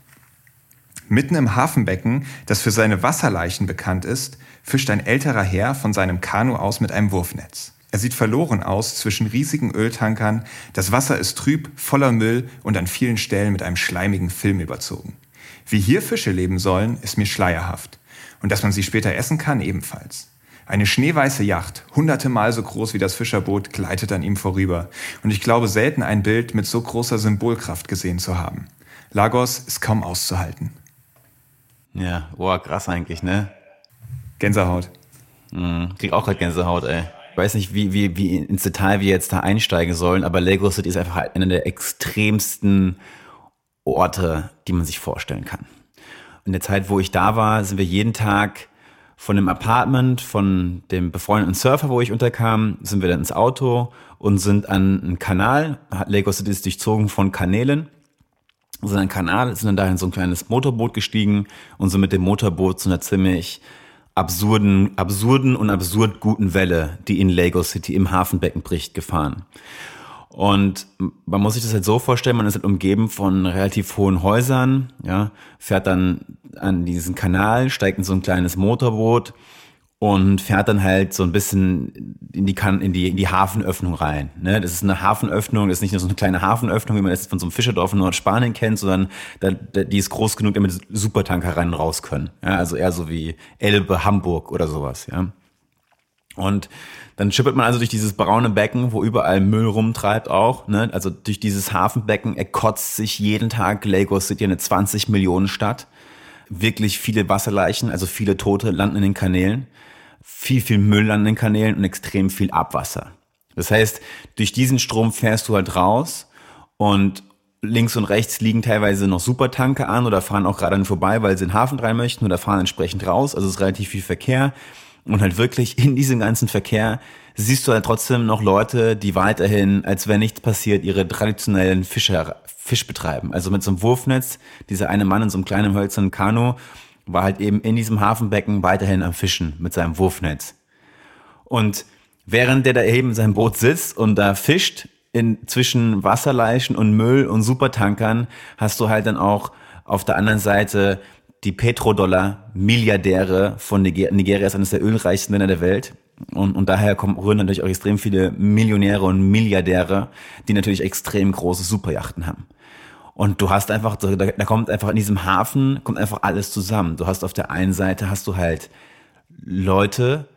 Mitten im Hafenbecken, das für seine Wasserleichen bekannt ist, fischt ein älterer Herr von seinem Kanu aus mit einem Wurfnetz. Er sieht verloren aus zwischen riesigen Öltankern, das Wasser ist trüb, voller Müll und an vielen Stellen mit einem schleimigen Film überzogen. Wie hier Fische leben sollen, ist mir schleierhaft. Und dass man sie später essen kann, ebenfalls. Eine schneeweiße Yacht, hunderte Mal so groß wie das Fischerboot, gleitet an ihm vorüber. Und ich glaube selten ein Bild mit so großer Symbolkraft gesehen zu haben. Lagos ist kaum auszuhalten. Ja, boah, krass eigentlich, ne? Gänsehaut. Mhm, krieg auch halt Gänsehaut, ey. Ich weiß nicht, wie, wie, wie ins Detail wir jetzt da einsteigen sollen, aber Lego City ist einfach einer der extremsten Orte, die man sich vorstellen kann. In der Zeit, wo ich da war, sind wir jeden Tag von dem Apartment, von dem befreundeten Surfer, wo ich unterkam, sind wir dann ins Auto und sind an einen Kanal. Lego City ist durchzogen von Kanälen. Sind an einen Kanal, sind dann dahin so ein kleines Motorboot gestiegen und sind mit dem Motorboot zu einer ziemlich absurden, absurden und absurd guten Welle, die in Lagos City im Hafenbecken bricht, gefahren. Und man muss sich das halt so vorstellen, man ist halt umgeben von relativ hohen Häusern, ja, fährt dann an diesen Kanal, steigt in so ein kleines Motorboot und fährt dann halt so ein bisschen in die, kan in die, in die Hafenöffnung rein. Ne? Das ist eine Hafenöffnung, das ist nicht nur so eine kleine Hafenöffnung, wie man das von so einem Fischerdorf in Nordspanien kennt, sondern da, da, die ist groß genug, damit Supertanker rein und raus können. Ja? Also eher so wie Elbe, Hamburg oder sowas. Ja? Und dann schippert man also durch dieses braune Becken, wo überall Müll rumtreibt auch. Ne? Also durch dieses Hafenbecken erkotzt sich jeden Tag Lagos City eine 20 Millionen Stadt. Wirklich viele Wasserleichen, also viele Tote landen in den Kanälen viel, viel Müll an den Kanälen und extrem viel Abwasser. Das heißt, durch diesen Strom fährst du halt raus und links und rechts liegen teilweise noch Supertanker an oder fahren auch gerade an vorbei, weil sie in den Hafen rein möchten oder fahren entsprechend raus. Also es ist relativ viel Verkehr. Und halt wirklich in diesem ganzen Verkehr siehst du halt trotzdem noch Leute, die weiterhin, als wenn nichts passiert, ihre traditionellen Fischer, Fisch betreiben. Also mit so einem Wurfnetz, dieser eine Mann in so einem kleinen hölzernen Kanu war halt eben in diesem Hafenbecken weiterhin am Fischen mit seinem Wurfnetz. Und während der da eben in seinem Boot sitzt und da fischt, in, zwischen Wasserleichen und Müll und Supertankern, hast du halt dann auch auf der anderen Seite die Petrodollar-Milliardäre von Niger Nigeria ist eines der ölreichsten Länder der Welt. Und, und daher kommen, rühren natürlich auch extrem viele Millionäre und Milliardäre, die natürlich extrem große Superjachten haben. Und du hast einfach, da, da kommt einfach in diesem Hafen, kommt einfach alles zusammen. Du hast auf der einen Seite hast du halt Leute,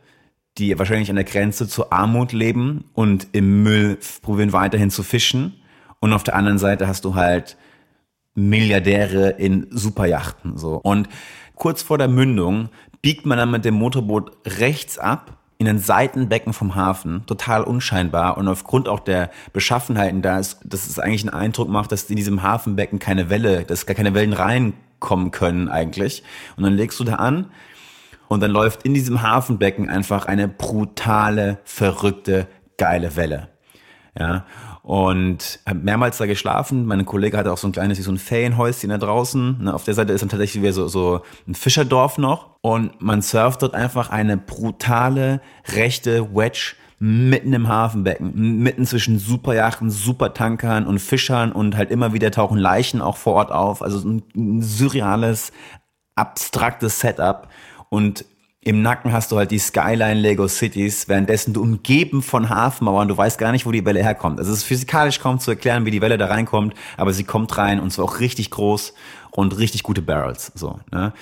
die wahrscheinlich an der Grenze zur Armut leben und im Müll probieren weiterhin zu fischen. Und auf der anderen Seite hast du halt Milliardäre in Superjachten, so. Und kurz vor der Mündung biegt man dann mit dem Motorboot rechts ab in ein Seitenbecken vom Hafen, total unscheinbar und aufgrund auch der Beschaffenheiten da ist, dass es eigentlich einen Eindruck macht, dass in diesem Hafenbecken keine Welle, dass gar keine Wellen reinkommen können eigentlich. Und dann legst du da an und dann läuft in diesem Hafenbecken einfach eine brutale, verrückte, geile Welle. Ja, und habe mehrmals da geschlafen. Mein Kollege hatte auch so ein kleines, wie so ein Ferienhäuschen da draußen. Ne, auf der Seite ist dann tatsächlich wieder so, so ein Fischerdorf noch. Und man surft dort einfach eine brutale, rechte Wedge mitten im Hafenbecken, mitten zwischen Superjachten, Supertankern und Fischern und halt immer wieder tauchen Leichen auch vor Ort auf. Also ein surreales, abstraktes Setup. Und im Nacken hast du halt die Skyline Lego Cities, währenddessen du umgeben von Hafenmauern, du weißt gar nicht, wo die Welle herkommt. Also es ist physikalisch kaum zu erklären, wie die Welle da reinkommt, aber sie kommt rein und zwar auch richtig groß und richtig gute Barrels. So, ne?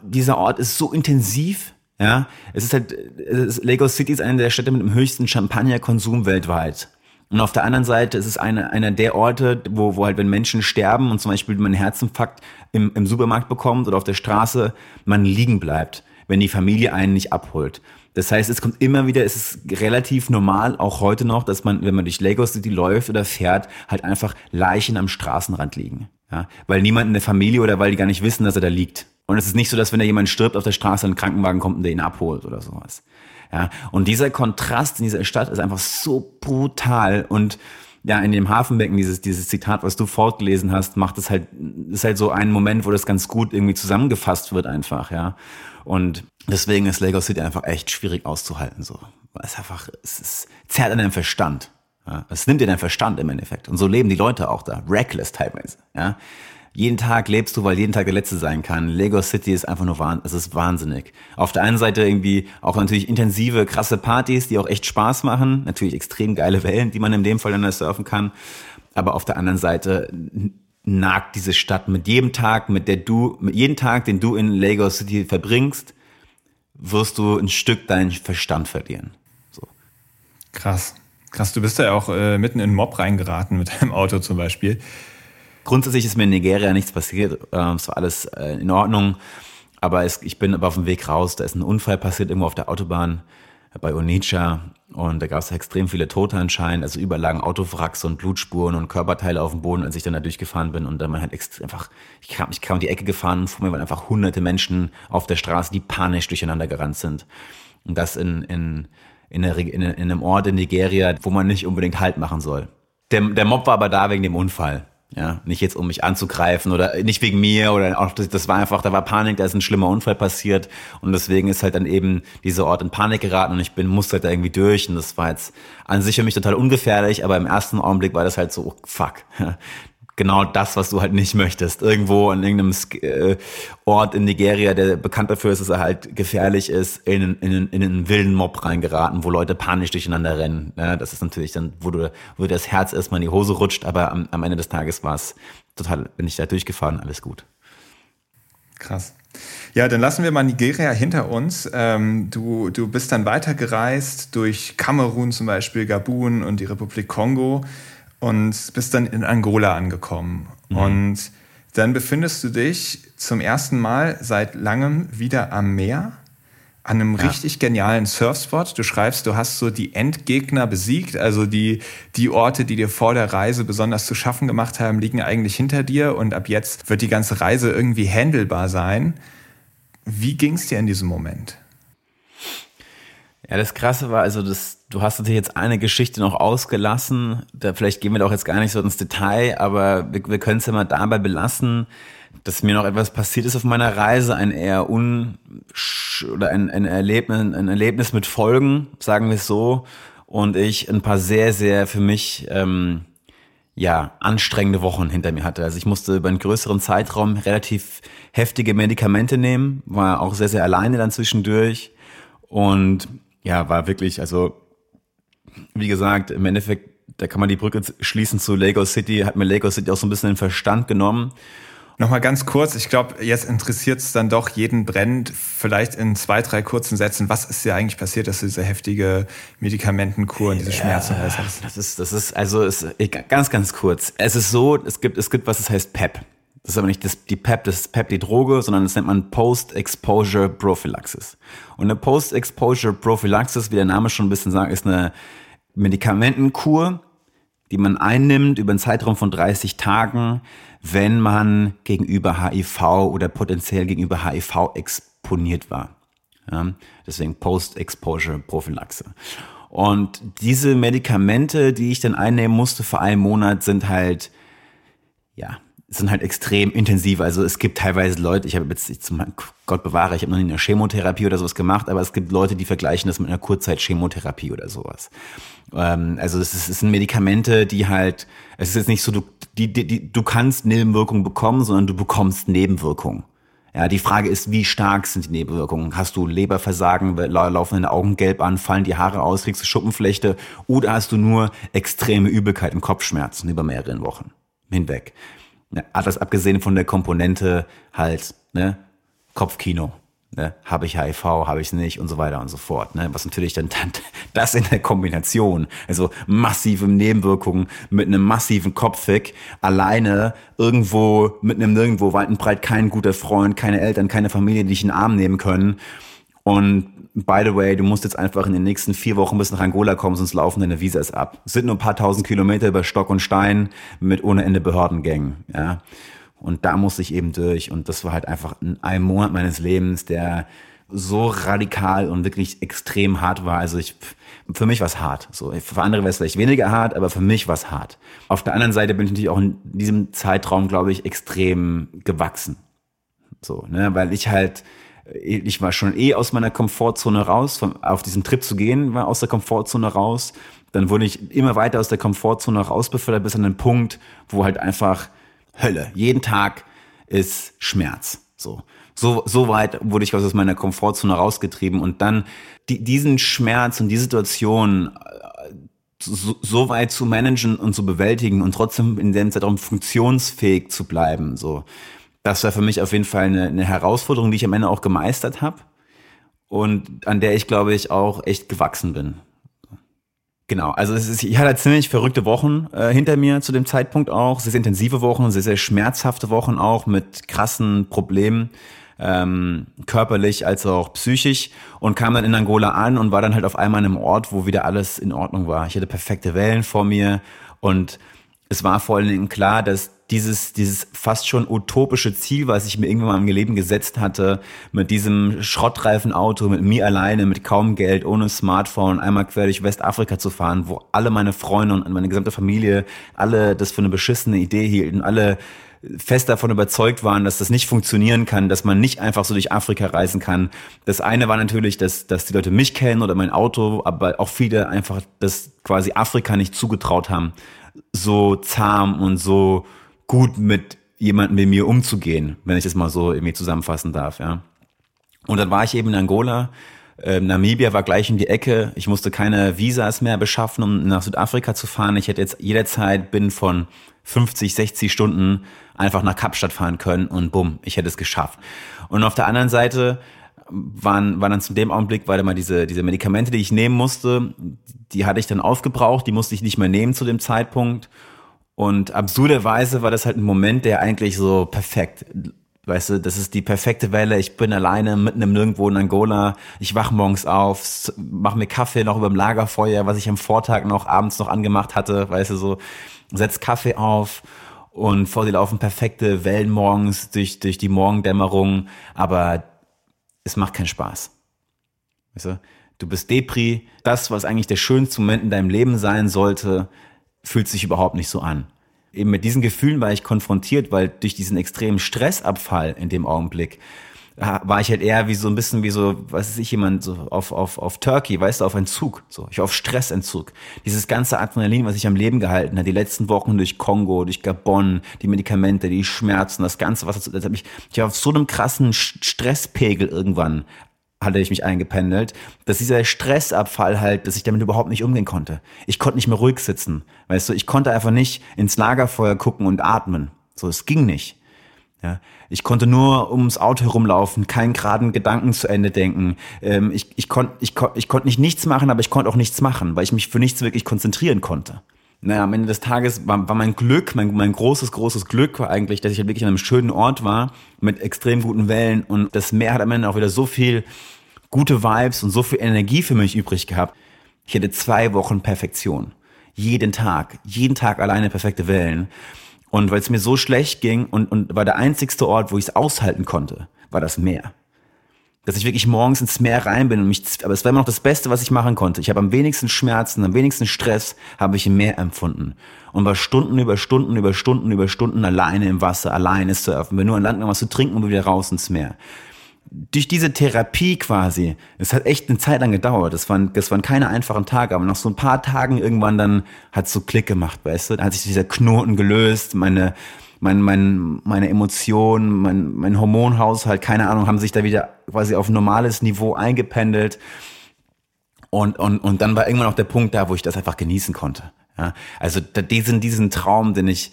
Dieser Ort ist so intensiv, ja. Es ist halt, es ist, Lego City ist eine der Städte mit dem höchsten Champagnerkonsum weltweit. Und auf der anderen Seite ist es eine, einer der Orte, wo, wo halt, wenn Menschen sterben und zum Beispiel man einen Herzinfarkt im, im Supermarkt bekommt oder auf der Straße, man liegen bleibt wenn die Familie einen nicht abholt. Das heißt, es kommt immer wieder, es ist relativ normal, auch heute noch, dass man, wenn man durch Lagos City läuft oder fährt, halt einfach Leichen am Straßenrand liegen. Ja? Weil niemand in der Familie oder weil die gar nicht wissen, dass er da liegt. Und es ist nicht so, dass wenn da jemand stirbt auf der Straße, ein Krankenwagen kommt und der ihn abholt oder sowas. Ja? Und dieser Kontrast in dieser Stadt ist einfach so brutal und ja, in dem Hafenbecken, dieses, dieses Zitat, was du fortgelesen hast, macht es halt, ist halt so ein Moment, wo das ganz gut irgendwie zusammengefasst wird einfach, ja. Und deswegen ist Lagos City einfach echt schwierig auszuhalten, so. Es einfach, es, es zerrt an deinem Verstand. Ja? Es nimmt dir deinen Verstand im Endeffekt. Und so leben die Leute auch da. Reckless teilweise, ja. Jeden Tag lebst du, weil jeden Tag der letzte sein kann. Lagos City ist einfach nur wahn, es ist wahnsinnig. Auf der einen Seite irgendwie auch natürlich intensive, krasse Partys, die auch echt Spaß machen. Natürlich extrem geile Wellen, die man in dem Fall dann surfen kann. Aber auf der anderen Seite nagt diese Stadt mit jedem Tag, mit der du, mit jedem Tag, den du in Lagos City verbringst, wirst du ein Stück deinen Verstand verlieren. So. Krass. Krass, du bist ja auch äh, mitten in einen Mob reingeraten mit deinem Auto zum Beispiel. Grundsätzlich ist mir in Nigeria nichts passiert. Ähm, es war alles äh, in Ordnung. Aber es, ich bin aber auf dem Weg raus. Da ist ein Unfall passiert irgendwo auf der Autobahn. bei Onitsha und da gab es extrem viele Tote anscheinend, also überall lagen Autowracks und Blutspuren und Körperteile auf dem Boden, als ich dann da durchgefahren bin und dann man extrem einfach, ich kam, ich kam um die Ecke gefahren und vor mir waren einfach hunderte Menschen auf der Straße, die panisch durcheinander gerannt sind. Und das in, in, in, der, in, in einem Ort in Nigeria, wo man nicht unbedingt Halt machen soll. Der, der Mob war aber da wegen dem Unfall. Ja, nicht jetzt um mich anzugreifen oder nicht wegen mir oder auch das, das war einfach, da war Panik, da ist ein schlimmer Unfall passiert und deswegen ist halt dann eben dieser Ort in Panik geraten und ich bin musste halt da irgendwie durch und das war jetzt an sich für mich total ungefährlich, aber im ersten Augenblick war das halt so oh, fuck genau das, was du halt nicht möchtest. Irgendwo an irgendeinem äh, Ort in Nigeria, der bekannt dafür ist, dass er halt gefährlich ist, in, in, in einen wilden Mob reingeraten, wo Leute panisch durcheinander rennen. Ja, das ist natürlich dann, wo du, wo das Herz erstmal in die Hose rutscht, aber am, am Ende des Tages war es total, bin ich da durchgefahren, alles gut. Krass. Ja, dann lassen wir mal Nigeria hinter uns. Ähm, du, du bist dann weitergereist durch Kamerun zum Beispiel, Gabun und die Republik Kongo und bist dann in Angola angekommen. Mhm. Und dann befindest du dich zum ersten Mal seit langem wieder am Meer, an einem ja. richtig genialen Surfspot. Du schreibst, du hast so die Endgegner besiegt, also die, die Orte, die dir vor der Reise besonders zu schaffen gemacht haben, liegen eigentlich hinter dir und ab jetzt wird die ganze Reise irgendwie handelbar sein. Wie ging es dir in diesem Moment? Ja, das Krasse war, also das, du hast natürlich jetzt eine Geschichte noch ausgelassen. Da vielleicht gehen wir doch jetzt gar nicht so ins Detail, aber wir, wir können es ja mal dabei belassen, dass mir noch etwas passiert ist auf meiner Reise, ein eher un oder ein, ein Erlebnis, ein Erlebnis mit Folgen, sagen wir es so, und ich ein paar sehr, sehr für mich ähm, ja anstrengende Wochen hinter mir hatte. Also ich musste über einen größeren Zeitraum relativ heftige Medikamente nehmen, war auch sehr, sehr alleine dann zwischendurch und ja, war wirklich, also wie gesagt, im Endeffekt, da kann man die Brücke schließen zu Lagos City, hat mir Lagos City auch so ein bisschen den Verstand genommen. Nochmal ganz kurz, ich glaube, jetzt interessiert es dann doch jeden brennend, vielleicht in zwei, drei kurzen Sätzen, was ist dir eigentlich passiert, dass du diese heftige Medikamentenkur und diese Schmerzen ja, hast? Das ist, das ist, also ist, ganz, ganz kurz. Es ist so, es gibt, es gibt was, das heißt PEP. Das ist aber nicht das, die PEP, das PEP die Droge, sondern das nennt man Post-Exposure Prophylaxis. Und eine Post-Exposure Prophylaxis, wie der Name schon ein bisschen sagt, ist eine Medikamentenkur, die man einnimmt über einen Zeitraum von 30 Tagen, wenn man gegenüber HIV oder potenziell gegenüber HIV exponiert war. Ja, deswegen Post-Exposure Prophylaxe. Und diese Medikamente, die ich dann einnehmen musste für einen Monat, sind halt, ja, sind halt extrem intensiv. Also es gibt teilweise Leute, ich habe jetzt, ich, Gott bewahre, ich habe noch nie eine Chemotherapie oder sowas gemacht, aber es gibt Leute, die vergleichen das mit einer Kurzzeit-Chemotherapie oder sowas. Ähm, also es, ist, es sind Medikamente, die halt, es ist jetzt nicht so, du, die, die, die, du kannst Nebenwirkungen bekommen, sondern du bekommst Nebenwirkungen. Ja, die Frage ist, wie stark sind die Nebenwirkungen? Hast du Leberversagen, laufen deine Augen gelb an, fallen die Haare aus, kriegst du Schuppenflechte oder hast du nur extreme Übelkeit und Kopfschmerzen über mehrere Wochen hinweg? Ne, alles abgesehen von der Komponente halt, ne, Kopfkino. Ne, habe ich HIV, habe ich nicht und so weiter und so fort. Ne? Was natürlich dann, dann das in der Kombination, also massive Nebenwirkungen mit einem massiven Kopffick, alleine irgendwo mit einem nirgendwo weit und breit kein guter Freund, keine Eltern, keine Familie, die dich in den Arm nehmen können und by the way, du musst jetzt einfach in den nächsten vier Wochen bis nach Angola kommen, sonst laufen deine Visas ab. Es sind nur ein paar tausend Kilometer über Stock und Stein mit ohne Ende Behördengängen, ja. Und da musste ich eben durch. Und das war halt einfach ein Monat meines Lebens, der so radikal und wirklich extrem hart war. Also ich, für mich war es hart. So, für andere wäre es vielleicht weniger hart, aber für mich war es hart. Auf der anderen Seite bin ich natürlich auch in diesem Zeitraum, glaube ich, extrem gewachsen. So, ne, weil ich halt, ich war schon eh aus meiner Komfortzone raus, von, auf diesen Trip zu gehen, war aus der Komfortzone raus. Dann wurde ich immer weiter aus der Komfortzone raus befördert bis an den Punkt, wo halt einfach Hölle. Jeden Tag ist Schmerz. So. So, so weit wurde ich aus meiner Komfortzone rausgetrieben und dann die, diesen Schmerz und die Situation äh, so, so weit zu managen und zu bewältigen und trotzdem in dem Zeitraum funktionsfähig zu bleiben. So das war für mich auf jeden Fall eine, eine Herausforderung, die ich am Ende auch gemeistert habe und an der ich, glaube ich, auch echt gewachsen bin. Genau, also es ist, ich hatte ziemlich verrückte Wochen äh, hinter mir zu dem Zeitpunkt auch, sehr, intensive Wochen, sehr, sehr schmerzhafte Wochen auch mit krassen Problemen. ähm, körperlich als auch psychisch und kam dann in Angola an und war dann halt auf einmal an einem Ort, wo wieder alles in Ordnung war. Ich hatte perfekte Wellen vor mir und es war vor allen Dingen klar, dass dieses, dieses fast schon utopische Ziel, was ich mir irgendwann mal im Leben gesetzt hatte, mit diesem Schrottreifenauto, mit mir alleine, mit kaum Geld, ohne Smartphone, einmal quer durch Westafrika zu fahren, wo alle meine Freunde und meine gesamte Familie alle das für eine beschissene Idee hielten, alle fest davon überzeugt waren, dass das nicht funktionieren kann, dass man nicht einfach so durch Afrika reisen kann. Das eine war natürlich, dass, dass die Leute mich kennen oder mein Auto, aber auch viele einfach das quasi Afrika nicht zugetraut haben, so zahm und so gut mit jemandem wie mir umzugehen, wenn ich das mal so irgendwie zusammenfassen darf, ja. Und dann war ich eben in Angola. Ähm, Namibia war gleich in die Ecke. Ich musste keine Visas mehr beschaffen, um nach Südafrika zu fahren. Ich hätte jetzt jederzeit bin von 50, 60 Stunden einfach nach Kapstadt fahren können und bumm, ich hätte es geschafft. Und auf der anderen Seite waren, waren dann zu dem Augenblick, weil mal diese, diese Medikamente, die ich nehmen musste, die hatte ich dann aufgebraucht, die musste ich nicht mehr nehmen zu dem Zeitpunkt. Und absurderweise war das halt ein Moment, der eigentlich so perfekt, weißt du, das ist die perfekte Welle. Ich bin alleine mitten im Nirgendwo in Angola. Ich wach morgens auf, mach mir Kaffee noch über dem Lagerfeuer, was ich am Vortag noch abends noch angemacht hatte, weißt du, so, setz Kaffee auf und vor dir laufen perfekte Wellen morgens durch, durch die Morgendämmerung, aber es macht keinen Spaß. Weißt du? Du bist Depri, das, was eigentlich der schönste Moment in deinem Leben sein sollte, fühlt sich überhaupt nicht so an. Eben mit diesen Gefühlen war ich konfrontiert, weil durch diesen extremen Stressabfall in dem Augenblick war ich halt eher wie so ein bisschen wie so, was weiß ich, jemand so auf, auf, auf Turkey, weißt du, auf Entzug, so. Ich war auf Stressentzug. Dieses ganze Adrenalin, was ich am Leben gehalten hat, die letzten Wochen durch Kongo, durch Gabon, die Medikamente, die Schmerzen, das Ganze, was, das hat mich, ich war auf so einem krassen Stresspegel irgendwann hatte ich mich eingependelt, dass dieser Stressabfall halt, dass ich damit überhaupt nicht umgehen konnte. Ich konnte nicht mehr ruhig sitzen. Weißt du, ich konnte einfach nicht ins Lagerfeuer gucken und atmen. So, es ging nicht. Ja, ich konnte nur ums Auto herumlaufen, keinen geraden Gedanken zu Ende denken. Ähm, ich ich konnte ich, kon, ich konnt nicht nichts machen, aber ich konnte auch nichts machen, weil ich mich für nichts wirklich konzentrieren konnte. Naja, am Ende des Tages war, war mein Glück, mein, mein großes, großes Glück war eigentlich, dass ich halt wirklich an einem schönen Ort war, mit extrem guten Wellen und das Meer hat am Ende auch wieder so viel gute Vibes und so viel Energie für mich übrig gehabt. Ich hatte zwei Wochen Perfektion. Jeden Tag, jeden Tag alleine perfekte Wellen. Und weil es mir so schlecht ging und, und war der einzigste Ort, wo ich es aushalten konnte, war das Meer. Dass ich wirklich morgens ins Meer rein bin und mich, aber es war immer noch das Beste, was ich machen konnte. Ich habe am wenigsten Schmerzen, am wenigsten Stress habe ich im Meer empfunden. Und war Stunden über Stunden über Stunden über Stunden alleine im Wasser, alleine surfen. Bin nur an Land noch was zu trinken und wieder raus ins Meer durch diese Therapie quasi, es hat echt eine Zeit lang gedauert. Das waren, das waren keine einfachen Tage, aber nach so ein paar Tagen irgendwann dann hat so Klick gemacht, weißt du? Dann hat sich dieser Knoten gelöst, meine, mein, mein, meine Emotionen, mein, mein Hormonhaushalt, keine Ahnung, haben sich da wieder quasi auf normales Niveau eingependelt. Und, und, und dann war irgendwann auch der Punkt da, wo ich das einfach genießen konnte. Ja? Also diesen, diesen Traum, den ich,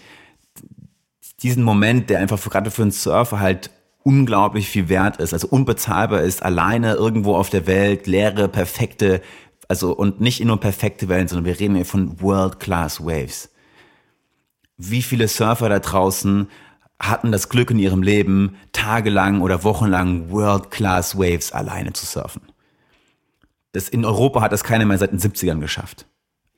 diesen Moment, der einfach für, gerade für einen Surfer halt unglaublich viel wert ist, also unbezahlbar ist, alleine irgendwo auf der Welt, leere, perfekte, also und nicht nur perfekte Wellen, sondern wir reden hier von World-Class Waves. Wie viele Surfer da draußen hatten das Glück in ihrem Leben, tagelang oder wochenlang World-Class Waves alleine zu surfen? Das in Europa hat das keiner mehr seit den 70ern geschafft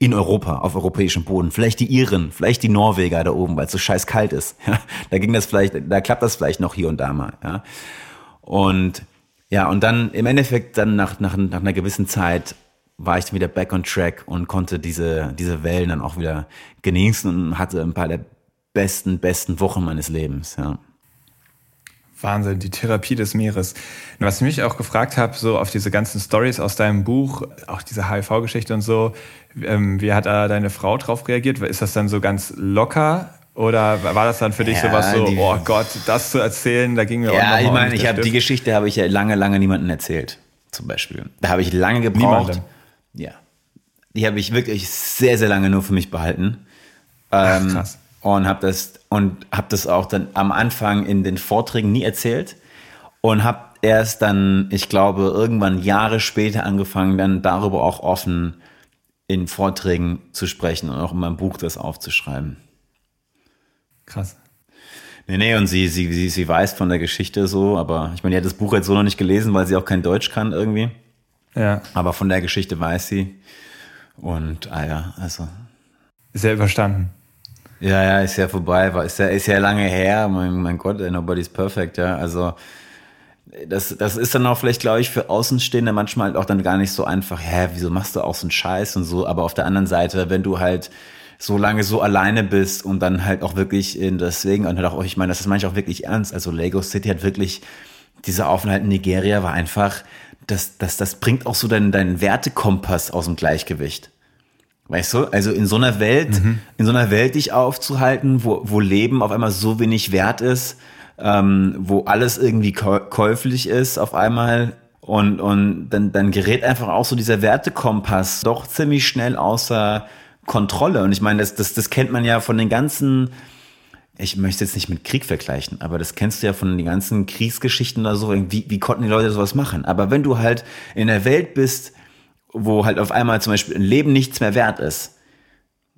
in Europa, auf europäischem Boden. Vielleicht die Iren, vielleicht die Norweger da oben, weil es so scheiß kalt ist. Ja, da ging das vielleicht, da klappt das vielleicht noch hier und da mal. Ja. Und ja, und dann im Endeffekt dann nach, nach, nach einer gewissen Zeit war ich wieder back on track und konnte diese, diese Wellen dann auch wieder genießen und hatte ein paar der besten, besten Wochen meines Lebens. Ja. Wahnsinn, die Therapie des Meeres. Und was ich mich auch gefragt habe, so auf diese ganzen Stories aus deinem Buch, auch diese HIV-Geschichte und so, ähm, wie hat da deine Frau drauf reagiert? Ist das dann so ganz locker? Oder war das dann für dich ja, sowas so, oh Gott, das zu erzählen, da ging mir Ja, ich meine, ich habe die Geschichte habe ich ja lange, lange niemandem erzählt, zum Beispiel. Da habe ich lange gebraucht. Niemandem. Ja. Die habe ich wirklich sehr, sehr lange nur für mich behalten. Ähm, Ach, krass. Und habe das und habe das auch dann am Anfang in den Vorträgen nie erzählt und habe erst dann, ich glaube, irgendwann Jahre später angefangen, dann darüber auch offen in Vorträgen zu sprechen und auch in meinem Buch das aufzuschreiben. Krass. Nee, nee, und sie, sie, sie, sie weiß von der Geschichte so, aber ich meine, die hat das Buch jetzt so noch nicht gelesen, weil sie auch kein Deutsch kann irgendwie. Ja. Aber von der Geschichte weiß sie. Und, ah ja, also. Ist ja überstanden. Ja, ja, ist ja vorbei, war, ist ja, ist ja lange her, mein, mein Gott, nobody's perfect, ja, also. Das, das ist dann auch vielleicht, glaube ich, für Außenstehende manchmal halt auch dann gar nicht so einfach, hä, wieso machst du auch so einen Scheiß und so, aber auf der anderen Seite, wenn du halt so lange so alleine bist und dann halt auch wirklich in deswegen und halt auch, ich meine, das ist manchmal auch wirklich ernst, also Lagos City hat wirklich, dieser Aufenthalt in Nigeria war einfach, das, das, das bringt auch so deinen, deinen Wertekompass aus dem Gleichgewicht. Weißt du? Also in so einer Welt, mhm. in so einer Welt dich aufzuhalten, wo, wo Leben auf einmal so wenig wert ist, ähm, wo alles irgendwie käuflich ist auf einmal und, und dann, dann gerät einfach auch so dieser Wertekompass doch ziemlich schnell außer Kontrolle. Und ich meine, das, das, das kennt man ja von den ganzen, ich möchte jetzt nicht mit Krieg vergleichen, aber das kennst du ja von den ganzen Kriegsgeschichten oder so. Wie, wie konnten die Leute sowas machen? Aber wenn du halt in der Welt bist, wo halt auf einmal zum Beispiel ein Leben nichts mehr wert ist,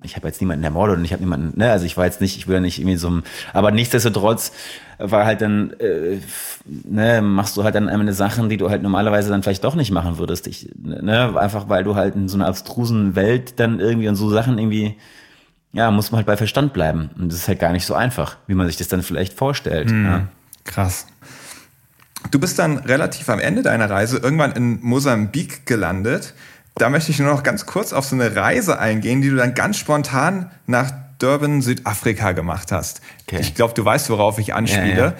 ich habe jetzt niemanden ermordet und ich habe niemanden, ne, also ich war jetzt nicht, ich will ja nicht irgendwie so, aber nichtsdestotrotz war halt dann, äh, ne, machst du halt dann eine Sachen, die du halt normalerweise dann vielleicht doch nicht machen würdest. Ich, ne, einfach weil du halt in so einer abstrusen Welt dann irgendwie und so Sachen irgendwie, ja, muss man halt bei Verstand bleiben. Und das ist halt gar nicht so einfach, wie man sich das dann vielleicht vorstellt. Hm, ja. Krass. Du bist dann relativ am Ende deiner Reise irgendwann in Mosambik gelandet. Da möchte ich nur noch ganz kurz auf so eine Reise eingehen, die du dann ganz spontan nach Durban, Südafrika gemacht hast. Okay. Ich glaube, du weißt, worauf ich anspiele. Ja, ja.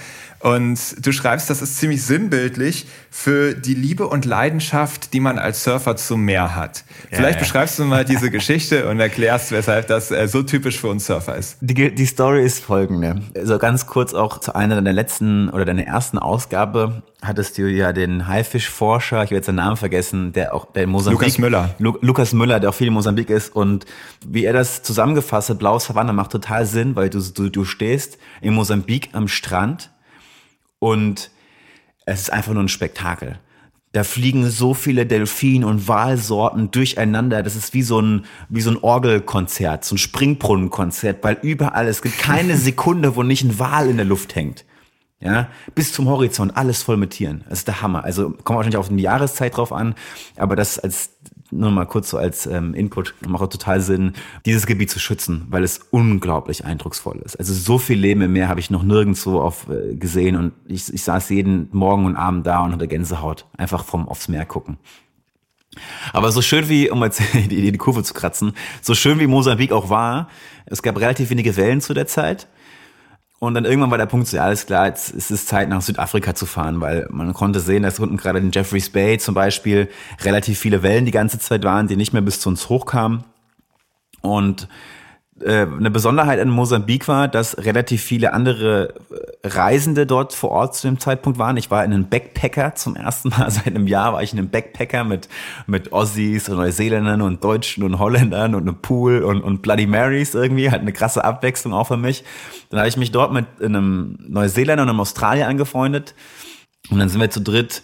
Und du schreibst, das ist ziemlich sinnbildlich für die Liebe und Leidenschaft, die man als Surfer zum Meer hat. Ja, Vielleicht beschreibst du mal diese Geschichte und erklärst, weshalb das äh, so typisch für uns Surfer ist. Die, die Story ist folgende. Also ganz kurz auch zu einer deiner letzten oder deiner ersten Ausgabe hattest du ja den Haifischforscher, ich werde jetzt den Namen vergessen, der auch der in Mosambik. Lukas Müller. Lu Lukas Müller, der auch viel in Mosambik ist. Und wie er das zusammengefasst hat, blaues Havanna macht total Sinn, weil du, du, du stehst in Mosambik am Strand und es ist einfach nur ein Spektakel. Da fliegen so viele Delfin- und Walsorten durcheinander. Das ist wie so ein, wie so ein Orgelkonzert, so ein Springbrunnenkonzert, weil überall, es gibt keine Sekunde, wo nicht ein Wal in der Luft hängt. Ja, bis zum Horizont, alles voll mit Tieren. Das ist der Hammer. Also kommt wahrscheinlich auf die Jahreszeit drauf an, aber das als nur mal kurz so als ähm, Input, macht total Sinn, dieses Gebiet zu schützen, weil es unglaublich eindrucksvoll ist. Also so viel Leben im Meer habe ich noch nirgendwo auf, äh, gesehen und ich, ich saß jeden Morgen und Abend da und hatte Gänsehaut, einfach vom aufs Meer gucken. Aber so schön wie, um jetzt die, die Kurve zu kratzen, so schön wie Mosambik auch war, es gab relativ wenige Wellen zu der Zeit. Und dann irgendwann war der Punkt so, ja, alles klar, jetzt ist es Zeit nach Südafrika zu fahren, weil man konnte sehen, dass unten gerade in Jeffreys Bay zum Beispiel relativ viele Wellen die ganze Zeit waren, die nicht mehr bis zu uns hochkamen. Und eine Besonderheit in Mosambik war, dass relativ viele andere äh, Reisende dort vor Ort zu dem Zeitpunkt waren. Ich war in einem Backpacker zum ersten Mal seit einem Jahr war ich in einem Backpacker mit mit Aussies und Neuseeländern und Deutschen und Holländern und einem Pool und, und Bloody Marys irgendwie, halt eine krasse Abwechslung auch für mich. Dann habe ich mich dort mit einem Neuseeländer und einem Australier angefreundet und dann sind wir zu dritt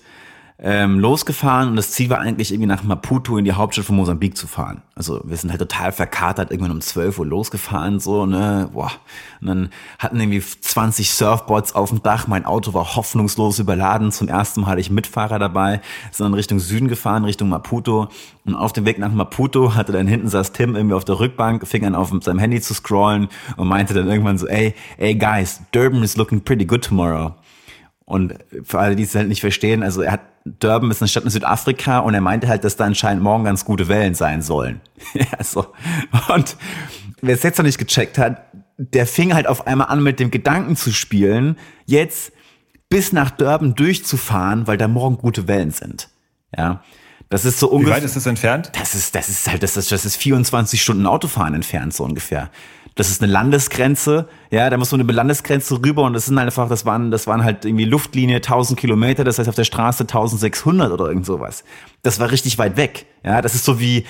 ähm, losgefahren und das Ziel war eigentlich irgendwie nach Maputo in die Hauptstadt von Mosambik zu fahren. Also wir sind halt total verkatert, irgendwann um 12 Uhr losgefahren, so, ne, boah. Und dann hatten irgendwie 20 Surfboards auf dem Dach, mein Auto war hoffnungslos überladen, zum ersten Mal hatte ich Mitfahrer dabei, sind dann Richtung Süden gefahren, Richtung Maputo und auf dem Weg nach Maputo hatte dann hinten saß Tim irgendwie auf der Rückbank, fing an auf seinem Handy zu scrollen und meinte dann irgendwann so, ey, ey guys, Durban is looking pretty good tomorrow. Und für alle, die es halt nicht verstehen, also er hat Durban ist eine Stadt in Südafrika und er meinte halt, dass da anscheinend morgen ganz gute Wellen sein sollen. ja, so. Und wer es jetzt noch nicht gecheckt hat, der fing halt auf einmal an mit dem Gedanken zu spielen, jetzt bis nach Durban durchzufahren, weil da morgen gute Wellen sind. Ja. Das ist so ungefähr. Wie weit ist das entfernt? Das ist, das ist halt, das ist, das ist 24 Stunden Autofahren entfernt, so ungefähr das ist eine Landesgrenze, ja, da muss man über Landesgrenze rüber und das sind einfach, das waren, das waren halt irgendwie Luftlinie 1000 Kilometer, das heißt auf der Straße 1600 oder irgend sowas. Das war richtig weit weg, ja, das ist so wie,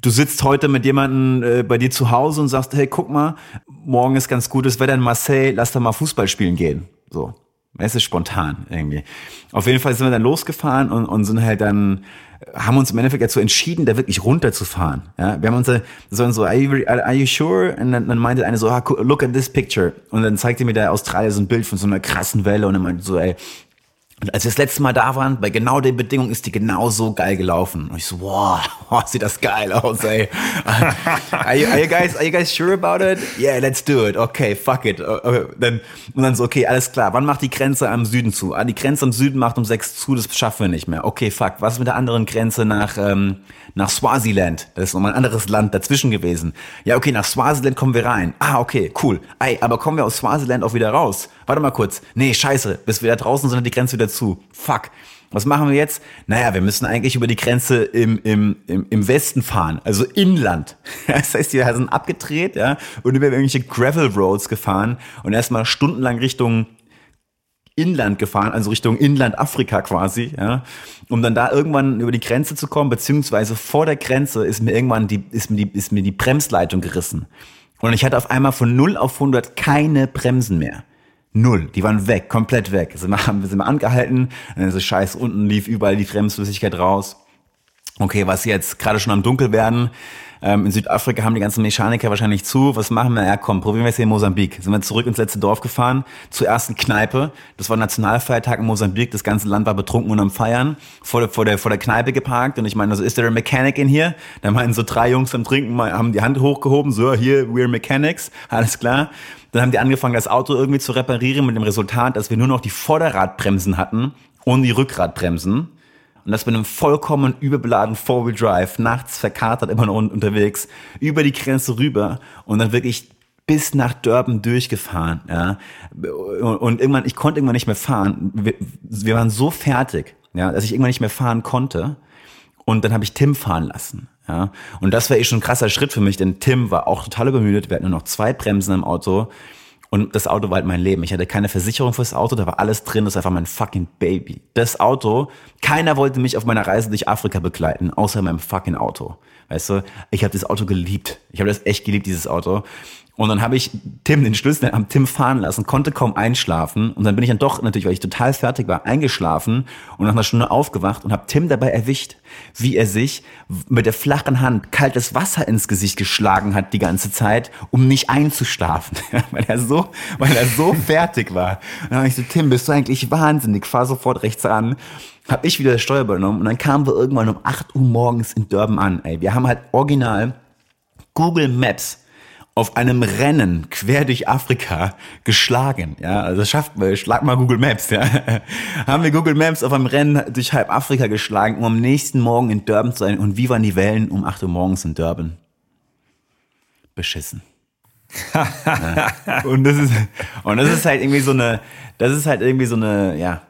du sitzt heute mit jemandem äh, bei dir zu Hause und sagst, hey, guck mal, morgen ist ganz gutes Wetter in Marseille, lass da mal Fußball spielen gehen, so. Es ist spontan irgendwie. Auf jeden Fall sind wir dann losgefahren und, und sind halt dann haben uns im Endeffekt dazu entschieden, da wirklich runterzufahren. Ja, wir haben uns so, so are, you, are you sure? Und dann, dann meinte eine so, ah, look at this picture. Und dann zeigte mir der Australier so ein Bild von so einer krassen Welle und er meinte so, ey, und als wir das letzte Mal da waren, bei genau den Bedingungen ist die genau so geil gelaufen. Und ich so, wow, oh, sieht das geil aus, ey. are, you, are, you guys, are you guys sure about it? Yeah, let's do it. Okay, fuck it. Okay, dann, und dann so, okay, alles klar. Wann macht die Grenze am Süden zu? Ah, die Grenze am Süden macht um sechs zu, das schaffen wir nicht mehr. Okay, fuck. Was ist mit der anderen Grenze nach, ähm, nach Swaziland? Das ist nochmal ein anderes Land dazwischen gewesen. Ja, okay, nach Swaziland kommen wir rein. Ah, okay, cool. Ey, aber kommen wir aus Swaziland auch wieder raus? Warte mal kurz. Nee, scheiße. Bis wir da draußen sind, die Grenze wieder zu. Fuck. Was machen wir jetzt? Naja, wir müssen eigentlich über die Grenze im, im, im, im Westen fahren, also Inland. Das heißt, wir sind abgedreht, ja, und über irgendwelche Gravel Roads gefahren und erstmal stundenlang Richtung Inland gefahren, also Richtung Inland Afrika quasi, ja, um dann da irgendwann über die Grenze zu kommen, beziehungsweise vor der Grenze ist mir irgendwann die, ist mir die, ist mir die Bremsleitung gerissen. Und ich hatte auf einmal von 0 auf 100 keine Bremsen mehr. Null. Die waren weg, komplett weg. Sind wir, sind wir angehalten, dann ist es scheiß unten, lief überall die Bremsflüssigkeit raus. Okay, was jetzt gerade schon am Dunkel werden. Ähm, in Südafrika haben die ganzen Mechaniker wahrscheinlich zu. Was machen wir? Ja, komm, probieren wir es hier in Mosambik. Sind wir zurück ins letzte Dorf gefahren, zur ersten Kneipe. Das war Nationalfeiertag in Mosambik. Das ganze Land war betrunken und am Feiern. Vor der, vor der, vor der Kneipe geparkt. Und ich meine, also, ist a mechanic in here? Da meinen so drei Jungs am Trinken, haben die Hand hochgehoben. So, hier, we're mechanics. Alles klar. Dann haben die angefangen, das Auto irgendwie zu reparieren mit dem Resultat, dass wir nur noch die Vorderradbremsen hatten und die Rückradbremsen. Und das mit einem vollkommen überbeladenen Four-Wheel Drive, nachts verkatert immer noch unterwegs, über die Grenze rüber und dann wirklich bis nach Durban durchgefahren, ja. Und irgendwann, ich konnte irgendwann nicht mehr fahren. Wir, wir waren so fertig, ja, dass ich irgendwann nicht mehr fahren konnte. Und dann habe ich Tim fahren lassen. Ja, und das war eh schon ein krasser Schritt für mich, denn Tim war auch total übermüdet. Wir hatten nur noch zwei Bremsen im Auto. Und das Auto war halt mein Leben. Ich hatte keine Versicherung fürs Auto, da war alles drin, das war einfach mein fucking Baby. Das Auto, keiner wollte mich auf meiner Reise durch Afrika begleiten, außer meinem fucking Auto. Weißt du, ich habe das Auto geliebt. Ich habe das echt geliebt, dieses Auto. Und dann habe ich Tim den Schlüssel am Tim fahren lassen, konnte kaum einschlafen. Und dann bin ich dann doch natürlich, weil ich total fertig war, eingeschlafen und nach einer Stunde aufgewacht und habe Tim dabei erwischt, wie er sich mit der flachen Hand kaltes Wasser ins Gesicht geschlagen hat die ganze Zeit, um nicht einzuschlafen, weil er so, weil er so fertig war. Und dann habe ich so, Tim, bist du eigentlich wahnsinnig? Fahr sofort rechts ran. Hab ich wieder das Steuer übernommen und dann kamen wir irgendwann um 8 Uhr morgens in Durban an. Ey, wir haben halt original Google Maps auf einem Rennen quer durch Afrika geschlagen. Ja, also schafft, schlag mal Google Maps. Ja, haben wir Google Maps auf einem Rennen durch halb Afrika geschlagen, um am nächsten Morgen in Durban zu sein. Und wie waren die Wellen um 8 Uhr morgens in Durban? Beschissen. ja. Und das ist und das ist halt irgendwie so eine, das ist halt irgendwie so eine, ja,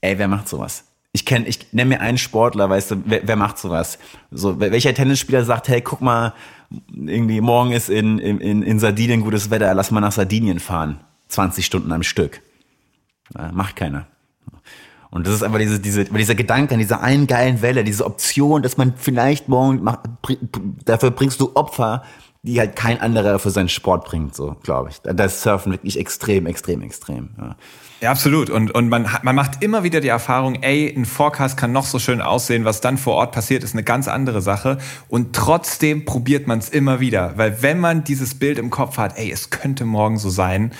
ey, wer macht sowas? ich kenne, ich nenne mir einen Sportler, weißt du, wer, wer, macht sowas? So, welcher Tennisspieler sagt, hey, guck mal, irgendwie morgen ist in, in, in Sardinien gutes Wetter, lass mal nach Sardinien fahren. 20 Stunden am Stück. Ja, macht keiner. Und das ist einfach diese, diese, dieser Gedanke an dieser einen geilen Welle, diese Option, dass man vielleicht morgen macht, dafür bringst du Opfer, die halt kein anderer für seinen Sport bringt, so, glaube ich. Da ist Surfen wirklich extrem, extrem, extrem. Ja. Ja, absolut. Und, und man, man macht immer wieder die Erfahrung, ey, ein Forecast kann noch so schön aussehen, was dann vor Ort passiert, ist eine ganz andere Sache. Und trotzdem probiert man es immer wieder. Weil wenn man dieses Bild im Kopf hat, ey, es könnte morgen so sein,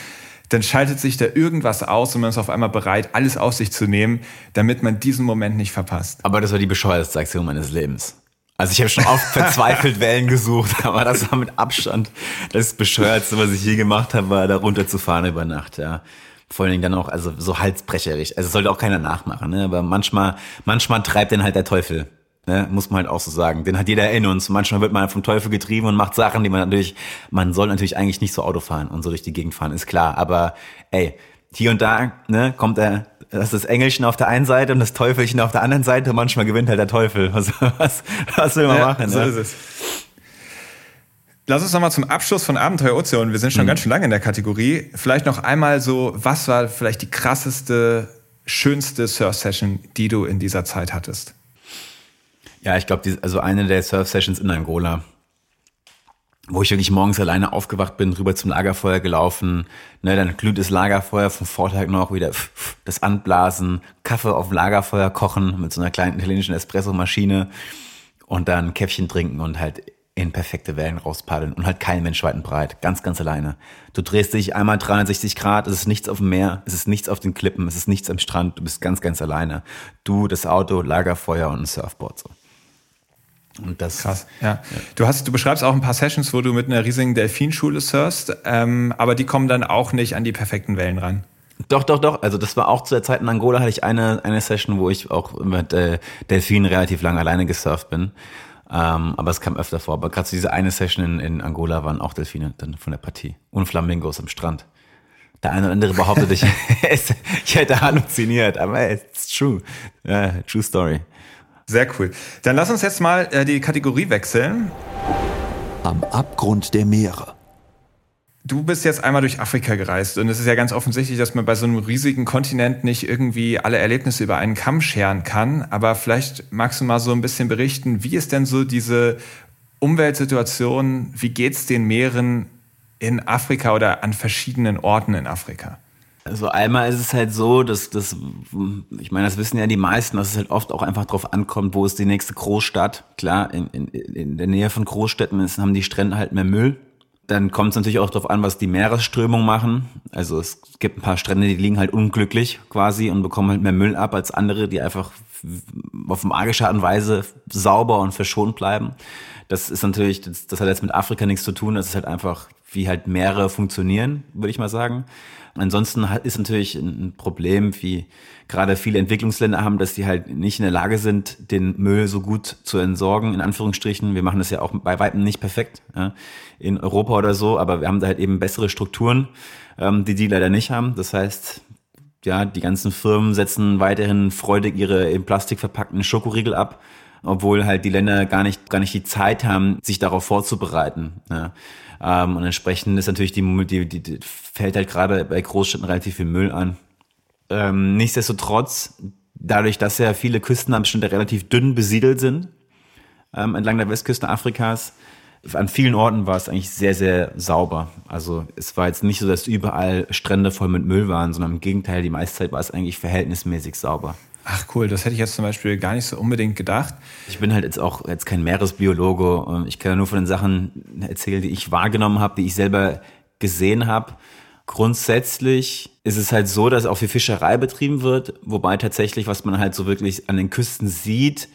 dann schaltet sich da irgendwas aus und man ist auf einmal bereit, alles auf sich zu nehmen, damit man diesen Moment nicht verpasst. Aber das war die bescheuerste Aktion meines Lebens. Also ich habe schon oft verzweifelt Wellen gesucht, aber das war mit Abstand das bescheuertste, was ich je gemacht habe, war da runterzufahren über Nacht, ja vor allen Dingen dann auch, also so halsbrecherig. Also sollte auch keiner nachmachen, ne? Aber manchmal, manchmal treibt den halt der Teufel. Ne? Muss man halt auch so sagen. Den hat jeder in uns. Manchmal wird man vom Teufel getrieben und macht Sachen, die man natürlich, man soll natürlich eigentlich nicht so Auto fahren und so durch die Gegend fahren, ist klar. Aber ey, hier und da, ne, kommt der, das ist das Engelchen auf der einen Seite und das Teufelchen auf der anderen Seite. Manchmal gewinnt halt der Teufel. Was, was, was will man ja, machen? So ne? ist es. Lass uns nochmal zum Abschluss von Abenteuer Ozean. Wir sind schon mhm. ganz schön lange in der Kategorie. Vielleicht noch einmal so, was war vielleicht die krasseste, schönste Surf-Session, die du in dieser Zeit hattest? Ja, ich glaube, also eine der Surf-Sessions in Angola. wo ich wirklich morgens alleine aufgewacht bin, rüber zum Lagerfeuer gelaufen, ne, dann glüht das Lagerfeuer vom Vortag noch wieder das Anblasen, Kaffee auf dem Lagerfeuer kochen mit so einer kleinen italienischen Espresso-Maschine und dann Käffchen trinken und halt in perfekte Wellen rauspaddeln und halt kein Mensch weit und breit, ganz, ganz alleine. Du drehst dich einmal 360 Grad, es ist nichts auf dem Meer, es ist nichts auf den Klippen, es ist nichts am Strand, du bist ganz, ganz alleine. Du, das Auto, Lagerfeuer und ein Surfboard so. Und das krass. Ja. ja. Du hast, du beschreibst auch ein paar Sessions, wo du mit einer riesigen Delfinschule surfst, ähm, aber die kommen dann auch nicht an die perfekten Wellen ran. Doch, doch, doch. Also das war auch zu der Zeit in Angola hatte ich eine eine Session, wo ich auch mit äh, Delfinen relativ lange alleine gesurft bin. Ähm, aber es kam öfter vor. Aber gerade so diese eine Session in, in Angola waren auch Delfine dann von der Partie und Flamingos am Strand. Der eine oder andere behauptet, ich, ich hätte halluziniert, aber it's true. Yeah, true story. Sehr cool. Dann lass uns jetzt mal äh, die Kategorie wechseln. Am Abgrund der Meere. Du bist jetzt einmal durch Afrika gereist und es ist ja ganz offensichtlich, dass man bei so einem riesigen Kontinent nicht irgendwie alle Erlebnisse über einen Kamm scheren kann. Aber vielleicht magst du mal so ein bisschen berichten, wie ist denn so diese Umweltsituation, wie geht's den Meeren in Afrika oder an verschiedenen Orten in Afrika? Also einmal ist es halt so, dass das, ich meine, das wissen ja die meisten, dass es halt oft auch einfach drauf ankommt, wo ist die nächste Großstadt. Klar, in, in, in der Nähe von Großstädten ist, haben die Strände halt mehr Müll. Dann kommt es natürlich auch darauf an, was die Meeresströmungen machen. Also es gibt ein paar Strände, die liegen halt unglücklich quasi und bekommen halt mehr Müll ab als andere, die einfach auf magische Art und Weise sauber und verschont bleiben. Das ist natürlich, das, das hat jetzt mit Afrika nichts zu tun. Das ist halt einfach, wie halt Meere funktionieren, würde ich mal sagen. Ansonsten ist natürlich ein Problem, wie gerade viele Entwicklungsländer haben, dass die halt nicht in der Lage sind, den Müll so gut zu entsorgen, in Anführungsstrichen. Wir machen das ja auch bei Weitem nicht perfekt ja, in Europa oder so, aber wir haben da halt eben bessere Strukturen, ähm, die die leider nicht haben. Das heißt, ja, die ganzen Firmen setzen weiterhin freudig ihre in Plastik verpackten Schokoriegel ab, obwohl halt die Länder gar nicht, gar nicht die Zeit haben, sich darauf vorzubereiten. Ja. Ähm, und entsprechend ist natürlich die, die, die, die fällt halt gerade bei Großstädten relativ viel Müll an. Ähm, nichtsdestotrotz, dadurch, dass ja viele Küstenabschnitte relativ dünn besiedelt sind, ähm, entlang der Westküste Afrikas, an vielen Orten war es eigentlich sehr, sehr sauber. Also es war jetzt nicht so, dass überall Strände voll mit Müll waren, sondern im Gegenteil, die meiste Zeit war es eigentlich verhältnismäßig sauber. Ach cool, das hätte ich jetzt zum Beispiel gar nicht so unbedingt gedacht. Ich bin halt jetzt auch jetzt kein Meeresbiologe. Ich kann ja nur von den Sachen erzählen, die ich wahrgenommen habe, die ich selber gesehen habe. Grundsätzlich ist es halt so, dass auch viel Fischerei betrieben wird, wobei tatsächlich, was man halt so wirklich an den Küsten sieht,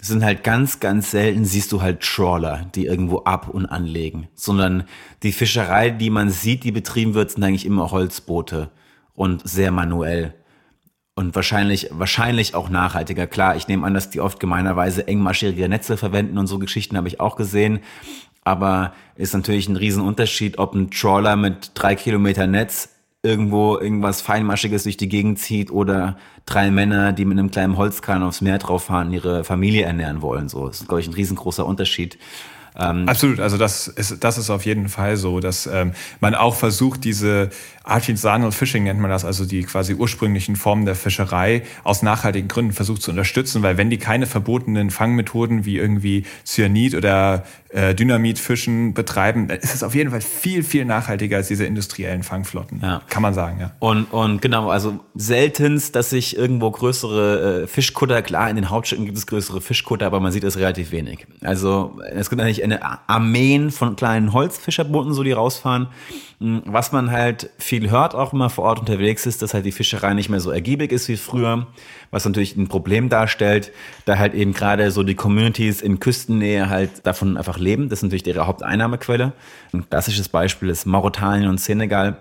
sind halt ganz, ganz selten siehst du halt Trawler, die irgendwo ab und anlegen, sondern die Fischerei, die man sieht, die betrieben wird, sind eigentlich immer Holzboote und sehr manuell und wahrscheinlich, wahrscheinlich auch nachhaltiger. Klar, ich nehme an, dass die oft gemeinerweise engmaschige Netze verwenden und so Geschichten habe ich auch gesehen. Aber ist natürlich ein Riesenunterschied, ob ein Trawler mit drei Kilometer Netz irgendwo irgendwas Feinmaschiges durch die Gegend zieht oder drei Männer, die mit einem kleinen Holzkran aufs Meer drauf fahren, ihre Familie ernähren wollen. So, ist, glaube ich, ein riesengroßer Unterschied. Ähm, Absolut, also das ist, das ist auf jeden Fall so, dass ähm, man auch versucht, diese Artisanal Fishing nennt man das, also die quasi ursprünglichen Formen der Fischerei aus nachhaltigen Gründen versucht zu unterstützen, weil wenn die keine verbotenen Fangmethoden wie irgendwie Cyanid oder äh, Dynamitfischen betreiben, dann ist es auf jeden Fall viel, viel nachhaltiger als diese industriellen Fangflotten. Ja. Kann man sagen, ja. Und, und genau, also seltenst, dass sich irgendwo größere äh, Fischkutter, klar, in den Hauptstädten gibt es größere Fischkutter, aber man sieht es relativ wenig. Also es gibt eigentlich eine Armeen von kleinen Holzfischerbooten, so die rausfahren. Hm, was man halt viel hört, auch immer vor Ort unterwegs ist, dass halt die Fischerei nicht mehr so ergiebig ist wie früher, was natürlich ein Problem darstellt, da halt eben gerade so die Communities in Küstennähe halt davon einfach leben. Das ist natürlich ihre Haupteinnahmequelle. Ein klassisches Beispiel ist Mauretanien und Senegal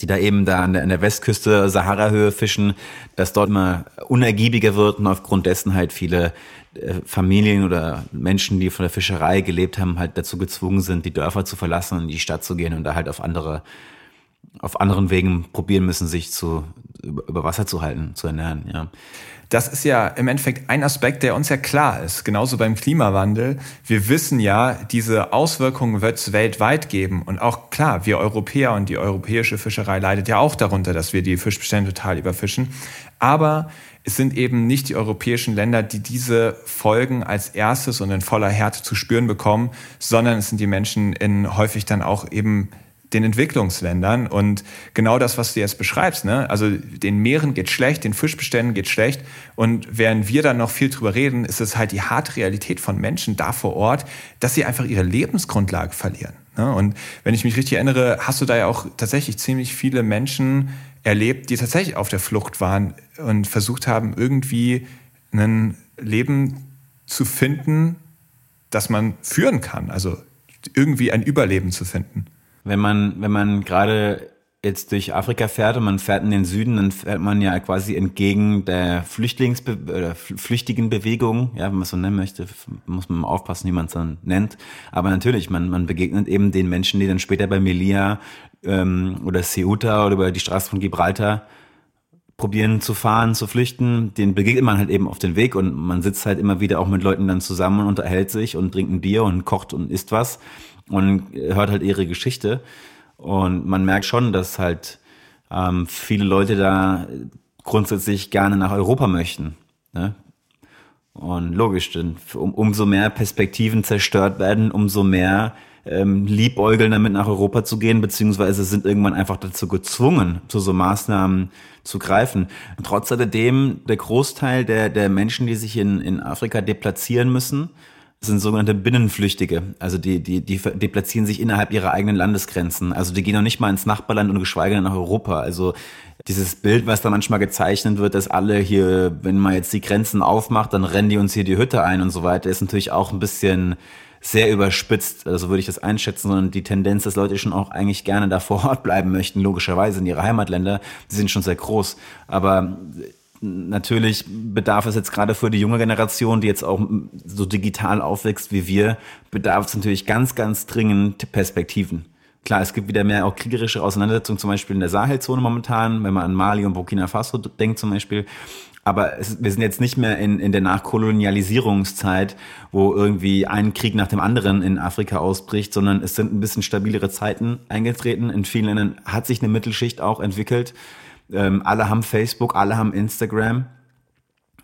die da eben da an der, an der Westküste Sahara-Höhe fischen, dass dort immer unergiebiger wird und aufgrund dessen halt viele äh, Familien oder Menschen, die von der Fischerei gelebt haben, halt dazu gezwungen sind, die Dörfer zu verlassen und in die Stadt zu gehen und da halt auf andere auf anderen Wegen probieren müssen, sich zu, über Wasser zu halten, zu ernähren, ja. Das ist ja im Endeffekt ein Aspekt, der uns ja klar ist. Genauso beim Klimawandel. Wir wissen ja, diese Auswirkungen wird es weltweit geben. Und auch klar, wir Europäer und die europäische Fischerei leidet ja auch darunter, dass wir die Fischbestände total überfischen. Aber es sind eben nicht die europäischen Länder, die diese Folgen als erstes und in voller Härte zu spüren bekommen, sondern es sind die Menschen in häufig dann auch eben den Entwicklungsländern. Und genau das, was du jetzt beschreibst, ne? also den Meeren geht schlecht, den Fischbeständen geht schlecht. Und während wir dann noch viel drüber reden, ist es halt die harte Realität von Menschen da vor Ort, dass sie einfach ihre Lebensgrundlage verlieren. Ne? Und wenn ich mich richtig erinnere, hast du da ja auch tatsächlich ziemlich viele Menschen erlebt, die tatsächlich auf der Flucht waren und versucht haben, irgendwie ein Leben zu finden, das man führen kann. Also irgendwie ein Überleben zu finden wenn man, wenn man gerade jetzt durch Afrika fährt und man fährt in den Süden, dann fährt man ja quasi entgegen der Flüchtlingsbe oder flüchtigen Bewegung, ja, wenn man es so nennen möchte, muss man aufpassen, wie man es dann nennt. Aber natürlich, man, man begegnet eben den Menschen, die dann später bei Melilla ähm, oder Ceuta oder über die Straße von Gibraltar probieren zu fahren, zu flüchten, den begegnet man halt eben auf den Weg und man sitzt halt immer wieder auch mit Leuten dann zusammen und unterhält sich und trinkt ein Bier und kocht und isst was und hört halt ihre Geschichte. Und man merkt schon, dass halt ähm, viele Leute da grundsätzlich gerne nach Europa möchten. Ne? Und logisch, denn um, umso mehr Perspektiven zerstört werden, umso mehr ähm, liebäugeln damit nach Europa zu gehen, beziehungsweise sind irgendwann einfach dazu gezwungen, zu so Maßnahmen zu greifen. Trotz alledem, der Großteil der, der Menschen, die sich in, in Afrika deplatzieren müssen, sind sogenannte Binnenflüchtige. Also die, die, die, die platzieren sich innerhalb ihrer eigenen Landesgrenzen. Also die gehen noch nicht mal ins Nachbarland und geschweige denn nach Europa. Also dieses Bild, was da manchmal gezeichnet wird, dass alle hier, wenn man jetzt die Grenzen aufmacht, dann rennen die uns hier die Hütte ein und so weiter, ist natürlich auch ein bisschen sehr überspitzt, also würde ich das einschätzen, sondern die Tendenz, dass Leute schon auch eigentlich gerne da vor Ort bleiben möchten, logischerweise in ihre Heimatländer, die sind schon sehr groß. Aber natürlich bedarf es jetzt gerade für die junge Generation, die jetzt auch so digital aufwächst wie wir, bedarf es natürlich ganz, ganz dringend Perspektiven. Klar, es gibt wieder mehr auch kriegerische Auseinandersetzungen, zum Beispiel in der Sahelzone momentan, wenn man an Mali und Burkina Faso denkt zum Beispiel. Aber es, wir sind jetzt nicht mehr in, in der Nachkolonialisierungszeit, wo irgendwie ein Krieg nach dem anderen in Afrika ausbricht, sondern es sind ein bisschen stabilere Zeiten eingetreten. In vielen Ländern hat sich eine Mittelschicht auch entwickelt. Ähm, alle haben Facebook, alle haben Instagram.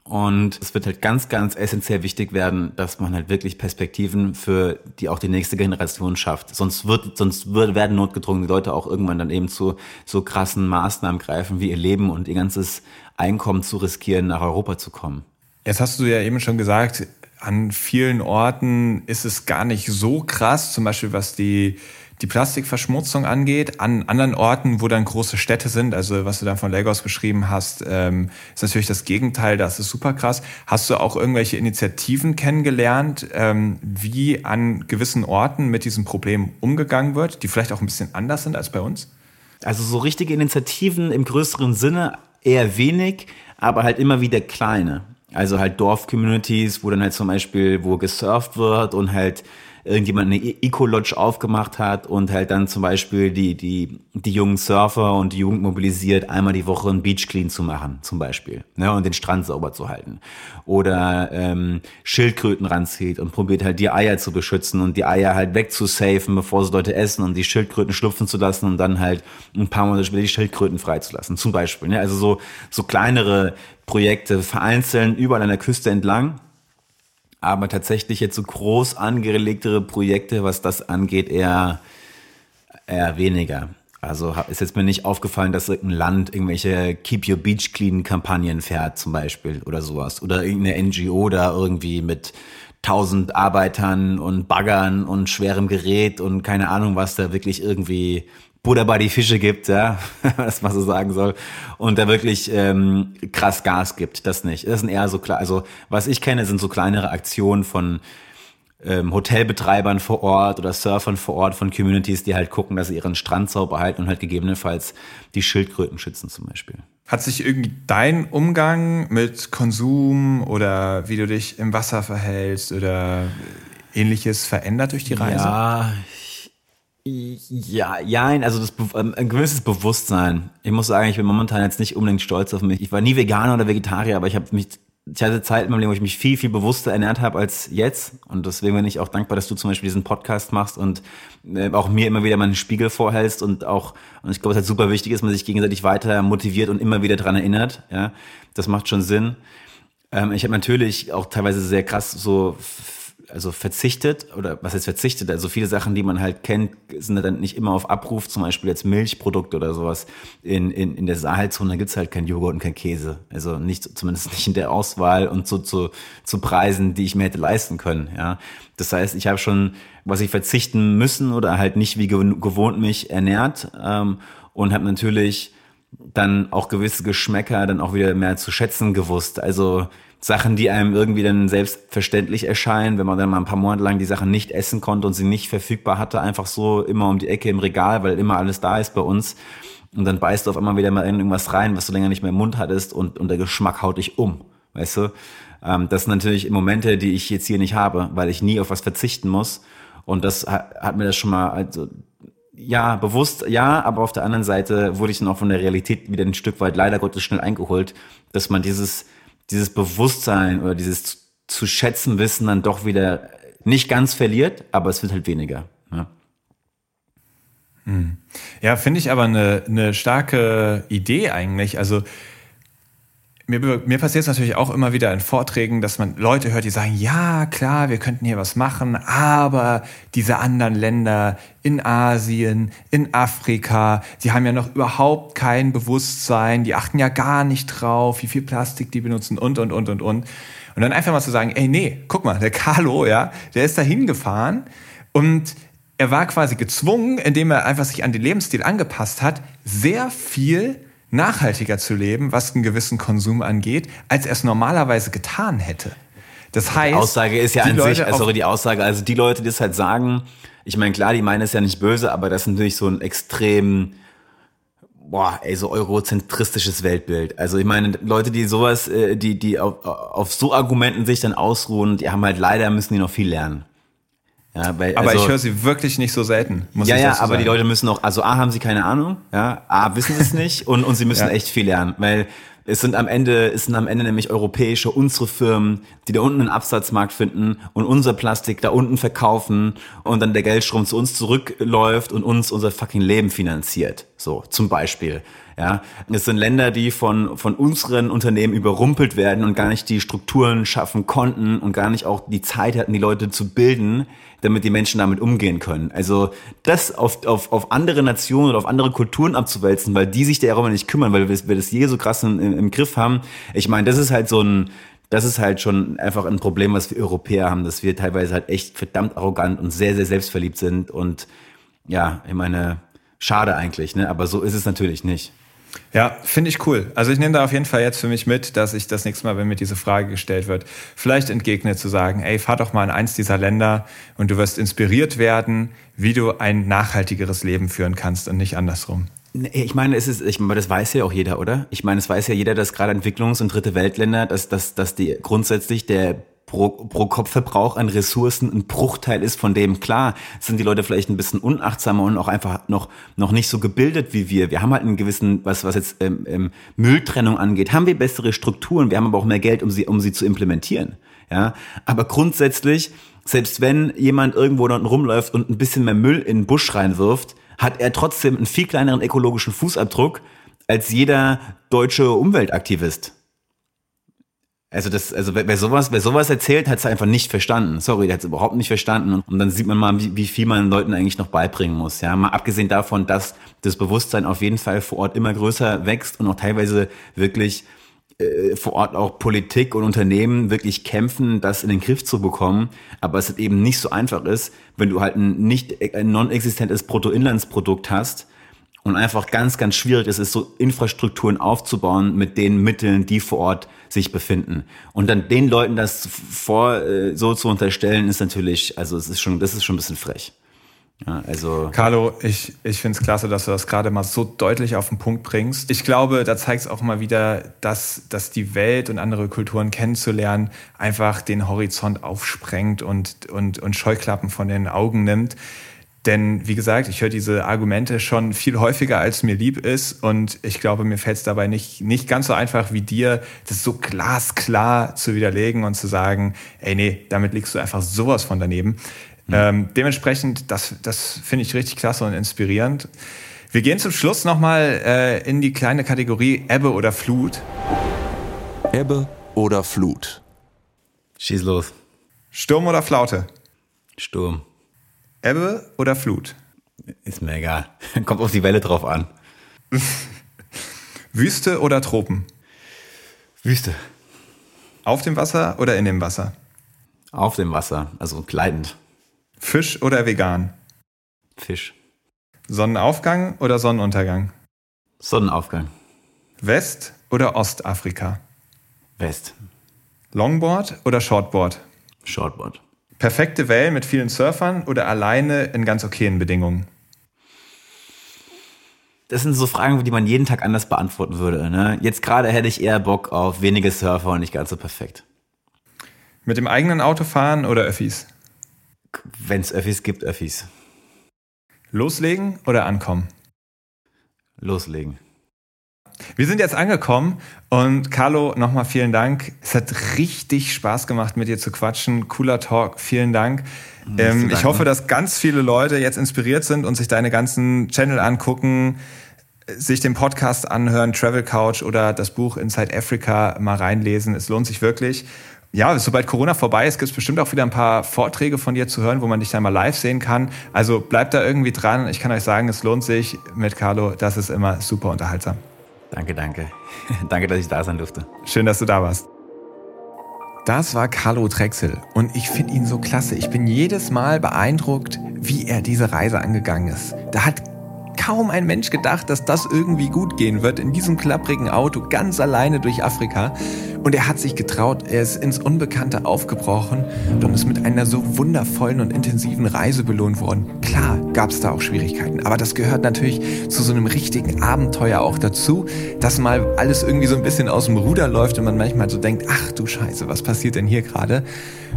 Und es wird halt ganz, ganz essentiell wichtig werden, dass man halt wirklich Perspektiven für die auch die nächste Generation schafft. Sonst wird, sonst wird, werden notgedrungene Leute auch irgendwann dann eben zu so krassen Maßnahmen greifen, wie ihr Leben und ihr ganzes Einkommen zu riskieren, nach Europa zu kommen. Jetzt hast du ja eben schon gesagt, an vielen Orten ist es gar nicht so krass, zum Beispiel was die die Plastikverschmutzung angeht. An anderen Orten, wo dann große Städte sind, also was du dann von Lagos beschrieben hast, ähm, ist natürlich das Gegenteil, das ist super krass. Hast du auch irgendwelche Initiativen kennengelernt, ähm, wie an gewissen Orten mit diesem Problem umgegangen wird, die vielleicht auch ein bisschen anders sind als bei uns? Also so richtige Initiativen im größeren Sinne eher wenig, aber halt immer wieder kleine. Also halt Dorf-Communities, wo dann halt zum Beispiel, wo gesurft wird und halt irgendjemand eine e- Eco-Lodge aufgemacht hat und halt dann zum Beispiel die, die, die jungen Surfer und die Jugend mobilisiert, einmal die Woche einen Beach Clean zu machen, zum Beispiel, ne, und den Strand sauber zu halten. Oder ähm, Schildkröten ranzieht und probiert halt die Eier zu beschützen und die Eier halt wegzusafen, bevor sie Leute essen und die Schildkröten schlupfen zu lassen und dann halt ein paar Monate später die Schildkröten freizulassen, zum Beispiel. Ne? Also so, so kleinere Projekte vereinzelt überall an der Küste entlang aber tatsächlich jetzt so groß angelegtere Projekte, was das angeht, eher, eher weniger. Also ist jetzt mir nicht aufgefallen, dass irgendein Land irgendwelche Keep Your Beach Clean Kampagnen fährt zum Beispiel oder sowas. Oder irgendeine NGO da irgendwie mit tausend Arbeitern und Baggern und schwerem Gerät und keine Ahnung was da wirklich irgendwie Buddha bei die Fische gibt, ja, was man so sagen soll, und da wirklich ähm, krass Gas gibt, das nicht. Das sind eher so klar, also was ich kenne, sind so kleinere Aktionen von ähm, Hotelbetreibern vor Ort oder Surfern vor Ort von Communities, die halt gucken, dass sie ihren Strand sauber halten und halt gegebenenfalls die Schildkröten schützen zum Beispiel. Hat sich irgendwie dein Umgang mit Konsum oder wie du dich im Wasser verhältst oder ähnliches verändert durch die Reise? Ja, Ja, ja, also das, ähm, ein gewisses Bewusstsein. Ich muss sagen, ich bin momentan jetzt nicht unbedingt stolz auf mich. Ich war nie Veganer oder Vegetarier, aber ich habe mich ich hatte Zeit in meinem Leben, wo ich mich viel, viel bewusster ernährt habe als jetzt. Und deswegen bin ich auch dankbar, dass du zum Beispiel diesen Podcast machst und äh, auch mir immer wieder meinen Spiegel vorhältst und auch, und ich glaube, es halt super wichtig ist, man sich gegenseitig weiter motiviert und immer wieder dran erinnert. Ja, das macht schon Sinn. Ähm, ich habe natürlich auch teilweise sehr krass so also verzichtet oder was heißt verzichtet? Also viele Sachen, die man halt kennt, sind dann nicht immer auf Abruf, zum Beispiel jetzt Milchprodukte oder sowas. In, in, in der Saalzone gibt's halt kein Joghurt und kein Käse. Also nicht, zumindest nicht in der Auswahl und zu, zu, zu Preisen, die ich mir hätte leisten können. Ja. Das heißt, ich habe schon, was ich verzichten müssen oder halt nicht wie gewohnt mich ernährt ähm, und habe natürlich dann auch gewisse Geschmäcker dann auch wieder mehr zu schätzen gewusst. Also Sachen, die einem irgendwie dann selbstverständlich erscheinen, wenn man dann mal ein paar Monate lang die Sachen nicht essen konnte und sie nicht verfügbar hatte, einfach so immer um die Ecke im Regal, weil immer alles da ist bei uns. Und dann beißt du auf einmal wieder mal in irgendwas rein, was du länger nicht mehr im Mund hattest und, und der Geschmack haut dich um. Weißt du? Ähm, das sind natürlich Momente, die ich jetzt hier nicht habe, weil ich nie auf was verzichten muss. Und das hat, hat mir das schon mal, also, ja, bewusst, ja, aber auf der anderen Seite wurde ich dann auch von der Realität wieder ein Stück weit leider Gottes schnell eingeholt, dass man dieses, dieses Bewusstsein oder dieses zu schätzen Wissen dann doch wieder nicht ganz verliert, aber es wird halt weniger. Ja, hm. ja finde ich aber eine, eine starke Idee eigentlich. Also mir, mir passiert es natürlich auch immer wieder in Vorträgen, dass man Leute hört, die sagen, ja, klar, wir könnten hier was machen, aber diese anderen Länder in Asien, in Afrika, die haben ja noch überhaupt kein Bewusstsein, die achten ja gar nicht drauf, wie viel Plastik die benutzen und, und, und, und, und. Und dann einfach mal zu sagen, ey, nee, guck mal, der Carlo, ja, der ist da hingefahren und er war quasi gezwungen, indem er einfach sich an den Lebensstil angepasst hat, sehr viel nachhaltiger zu leben, was einen gewissen Konsum angeht, als er es normalerweise getan hätte. Das heißt, die Aussage ist ja an Leute sich, sorry, die Aussage, also die Leute, die das halt sagen, ich meine, klar, die meinen es ja nicht böse, aber das ist natürlich so ein extrem, boah, ey, so eurozentristisches Weltbild. Also ich meine, Leute, die sowas, äh, die, die auf, auf so Argumenten sich dann ausruhen, die haben halt leider, müssen die noch viel lernen. Ja, weil, aber also, ich höre sie wirklich nicht so selten. Muss ja, ich ja, aber sagen. die Leute müssen auch, also A, haben sie keine Ahnung, ja, A, wissen sie es nicht und, und sie müssen ja. echt viel lernen, weil es sind am Ende, es sind am Ende nämlich europäische, unsere Firmen, die da unten einen Absatzmarkt finden und unser Plastik da unten verkaufen und dann der Geldstrom zu uns zurückläuft und uns unser fucking Leben finanziert. So, zum Beispiel. Ja, es sind Länder, die von, von unseren Unternehmen überrumpelt werden und gar nicht die Strukturen schaffen konnten und gar nicht auch die Zeit hatten, die Leute zu bilden, damit die Menschen damit umgehen können. Also das auf, auf, auf andere Nationen oder auf andere Kulturen abzuwälzen, weil die sich darüber nicht kümmern, weil wir, wir das je so krass im, im Griff haben. Ich meine, das ist halt so ein, das ist halt schon einfach ein Problem, was wir Europäer haben, dass wir teilweise halt echt verdammt arrogant und sehr, sehr selbstverliebt sind und ja, ich meine, schade eigentlich, ne? Aber so ist es natürlich nicht. Ja, finde ich cool. Also ich nehme da auf jeden Fall jetzt für mich mit, dass ich das nächste Mal, wenn mir diese Frage gestellt wird, vielleicht entgegne zu sagen, ey, fahr doch mal in eins dieser Länder und du wirst inspiriert werden, wie du ein nachhaltigeres Leben führen kannst und nicht andersrum. Ich meine, es ist, ich meine, das weiß ja auch jeder, oder? Ich meine, es weiß ja jeder, dass gerade Entwicklungs- und dritte Weltländer, dass, dass, dass die grundsätzlich der pro, pro Kopfverbrauch an Ressourcen ein Bruchteil ist von dem. Klar sind die Leute vielleicht ein bisschen unachtsamer und auch einfach noch, noch nicht so gebildet wie wir. Wir haben halt einen gewissen, was, was jetzt ähm, ähm, Mülltrennung angeht, haben wir bessere Strukturen, wir haben aber auch mehr Geld, um sie, um sie zu implementieren. Ja, aber grundsätzlich, selbst wenn jemand irgendwo dort rumläuft und ein bisschen mehr Müll in den Busch reinwirft, hat er trotzdem einen viel kleineren ökologischen Fußabdruck als jeder deutsche Umweltaktivist. Also das, also wer, wer sowas, wer sowas erzählt, hat es einfach nicht verstanden. Sorry, der hat es überhaupt nicht verstanden. Und dann sieht man mal, wie, wie viel man Leuten eigentlich noch beibringen muss. Ja, mal abgesehen davon, dass das Bewusstsein auf jeden Fall vor Ort immer größer wächst und auch teilweise wirklich äh, vor Ort auch Politik und Unternehmen wirklich kämpfen, das in den Griff zu bekommen. Aber es eben nicht so einfach ist, wenn du halt ein nicht ein non-existentes Bruttoinlandsprodukt hast und einfach ganz, ganz schwierig ist es, so Infrastrukturen aufzubauen mit den Mitteln, die vor Ort sich befinden. Und dann den Leuten das vor äh, so zu unterstellen, ist natürlich, also es ist schon, das ist schon ein bisschen frech. Ja, also Carlo, ich, ich finde es klasse, dass du das gerade mal so deutlich auf den Punkt bringst. Ich glaube, da zeigt es auch mal wieder, dass, dass die Welt und andere Kulturen kennenzulernen einfach den Horizont aufsprengt und, und, und Scheuklappen von den Augen nimmt Denn wie gesagt, ich höre diese Argumente schon viel häufiger, als mir lieb ist. Und ich glaube, mir fällt es dabei nicht, nicht ganz so einfach wie dir, das so glasklar zu widerlegen und zu sagen, ey, nee, damit liegst du einfach sowas von daneben. Mhm. Ähm, dementsprechend, das, das finde ich richtig klasse und inspirierend. Wir gehen zum Schluss nochmal äh, in die kleine Kategorie Ebbe oder Flut. Ebbe oder Flut? Schieß los. Sturm oder Flaute? Sturm. Ebbe oder Flut? Ist mir egal. Kommt auf die Welle drauf an. Wüste oder Tropen? Wüste. Auf dem Wasser oder in dem Wasser? Auf dem Wasser, also gleitend. Fisch oder vegan? Fisch. Sonnenaufgang oder Sonnenuntergang? Sonnenaufgang. West- oder Ostafrika? West. Longboard oder Shortboard? Shortboard. Perfekte Wellen mit vielen Surfern oder alleine in ganz okayen Bedingungen? Das sind so Fragen, die man jeden Tag anders beantworten würde. Ne? Jetzt gerade hätte ich eher Bock auf wenige Surfer und nicht ganz so perfekt. Mit dem eigenen Auto fahren oder Öffis? Wenn es Öffis gibt, Öffis. Loslegen oder ankommen? Loslegen. Wir sind jetzt angekommen und Carlo, nochmal vielen Dank. Es hat richtig Spaß gemacht, mit dir zu quatschen. Cooler Talk, vielen Dank. Ähm, ich hoffe, dass ganz viele Leute jetzt inspiriert sind und sich deine ganzen Channel angucken, sich den Podcast anhören, Travel Couch oder das Buch Inside Africa mal reinlesen. Es lohnt sich wirklich. Ja, sobald Corona vorbei ist, gibt es bestimmt auch wieder ein paar Vorträge von dir zu hören, wo man dich dann mal live sehen kann. Also bleibt da irgendwie dran. Ich kann euch sagen, es lohnt sich mit Carlo. Das ist immer super unterhaltsam. Danke, danke. danke, dass ich da sein durfte. Schön, dass du da warst. Das war Carlo Drechsel und ich finde ihn so klasse. Ich bin jedes Mal beeindruckt, wie er diese Reise angegangen ist. Da hat kaum ein Mensch gedacht, dass das irgendwie gut gehen wird in diesem klapprigen Auto ganz alleine durch Afrika. Und er hat sich getraut, er ist ins Unbekannte aufgebrochen und ist mit einer so wundervollen und intensiven Reise belohnt worden. Klar gab es da auch Schwierigkeiten, aber das gehört natürlich zu so einem richtigen Abenteuer auch dazu, dass mal alles irgendwie so ein bisschen aus dem Ruder läuft und man manchmal so denkt, ach du Scheiße, was passiert denn hier gerade?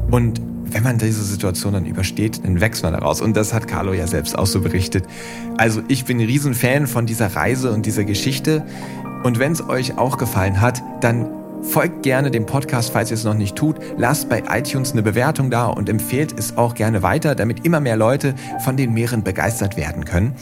Und wenn man diese Situation dann übersteht, dann wächst man daraus. Und das hat Carlo ja selbst auch so berichtet. Also ich bin ein Riesenfan von dieser Reise und dieser Geschichte. Und wenn es euch auch gefallen hat, dann folgt gerne dem Podcast, falls ihr es noch nicht tut. Lasst bei iTunes eine Bewertung da und empfehlt es auch gerne weiter, damit immer mehr Leute von den Meeren begeistert werden können.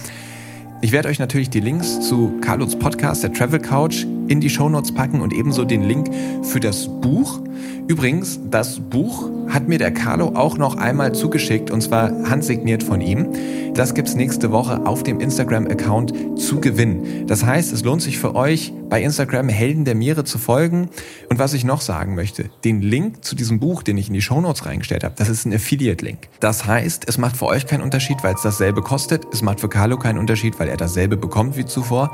Ich werde euch natürlich die Links zu Carlos Podcast, der Travel Couch, in die Shownotes packen und ebenso den Link für das Buch. Übrigens, das Buch hat mir der Carlo auch noch einmal zugeschickt und zwar handsigniert von ihm. Das gibt's nächste Woche auf dem Instagram-Account zu gewinnen. Das heißt, es lohnt sich für euch, bei Instagram Helden der Meere zu folgen. Und was ich noch sagen möchte, den Link zu diesem Buch, den ich in die Shownotes reingestellt habe, das ist ein Affiliate-Link. Das heißt, es macht für euch keinen Unterschied, weil es dasselbe kostet. Es macht für Carlo keinen Unterschied, weil er dasselbe bekommt wie zuvor.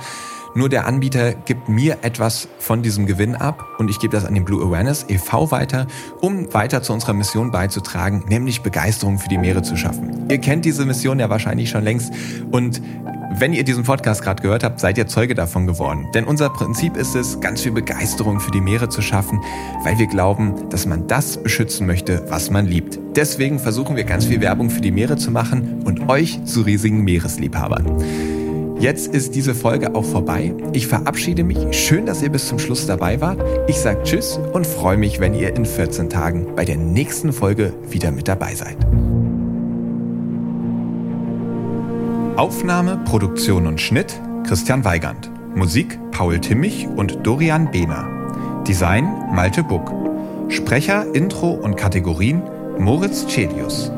Nur der Anbieter gibt mir etwas von diesem Gewinn ab und ich gebe das an den Blue Awareness e.V. weiter, um weiter zu unserer Mission beizutragen, nämlich Begeisterung für die Meere zu schaffen. Ihr kennt diese Mission ja wahrscheinlich schon längst und wenn ihr diesen Podcast gerade gehört habt, seid ihr Zeuge davon geworden. Denn unser Prinzip ist es, ganz viel Begeisterung für die Meere zu schaffen, weil wir glauben, dass man das beschützen möchte, was man liebt. Deswegen versuchen wir ganz viel Werbung für die Meere zu machen und euch zu riesigen Meeresliebhabern. Jetzt ist diese Folge auch vorbei. Ich verabschiede mich. Schön, dass ihr bis zum Schluss dabei wart. Ich sage Tschüss und freue mich, wenn ihr in 14 Tagen bei der nächsten Folge wieder mit dabei seid. Aufnahme, Produktion und Schnitt Christian Weigand. Musik Paul Timmich und Dorian Behner. Design Malte Buck. Sprecher, Intro und Kategorien Moritz Celius.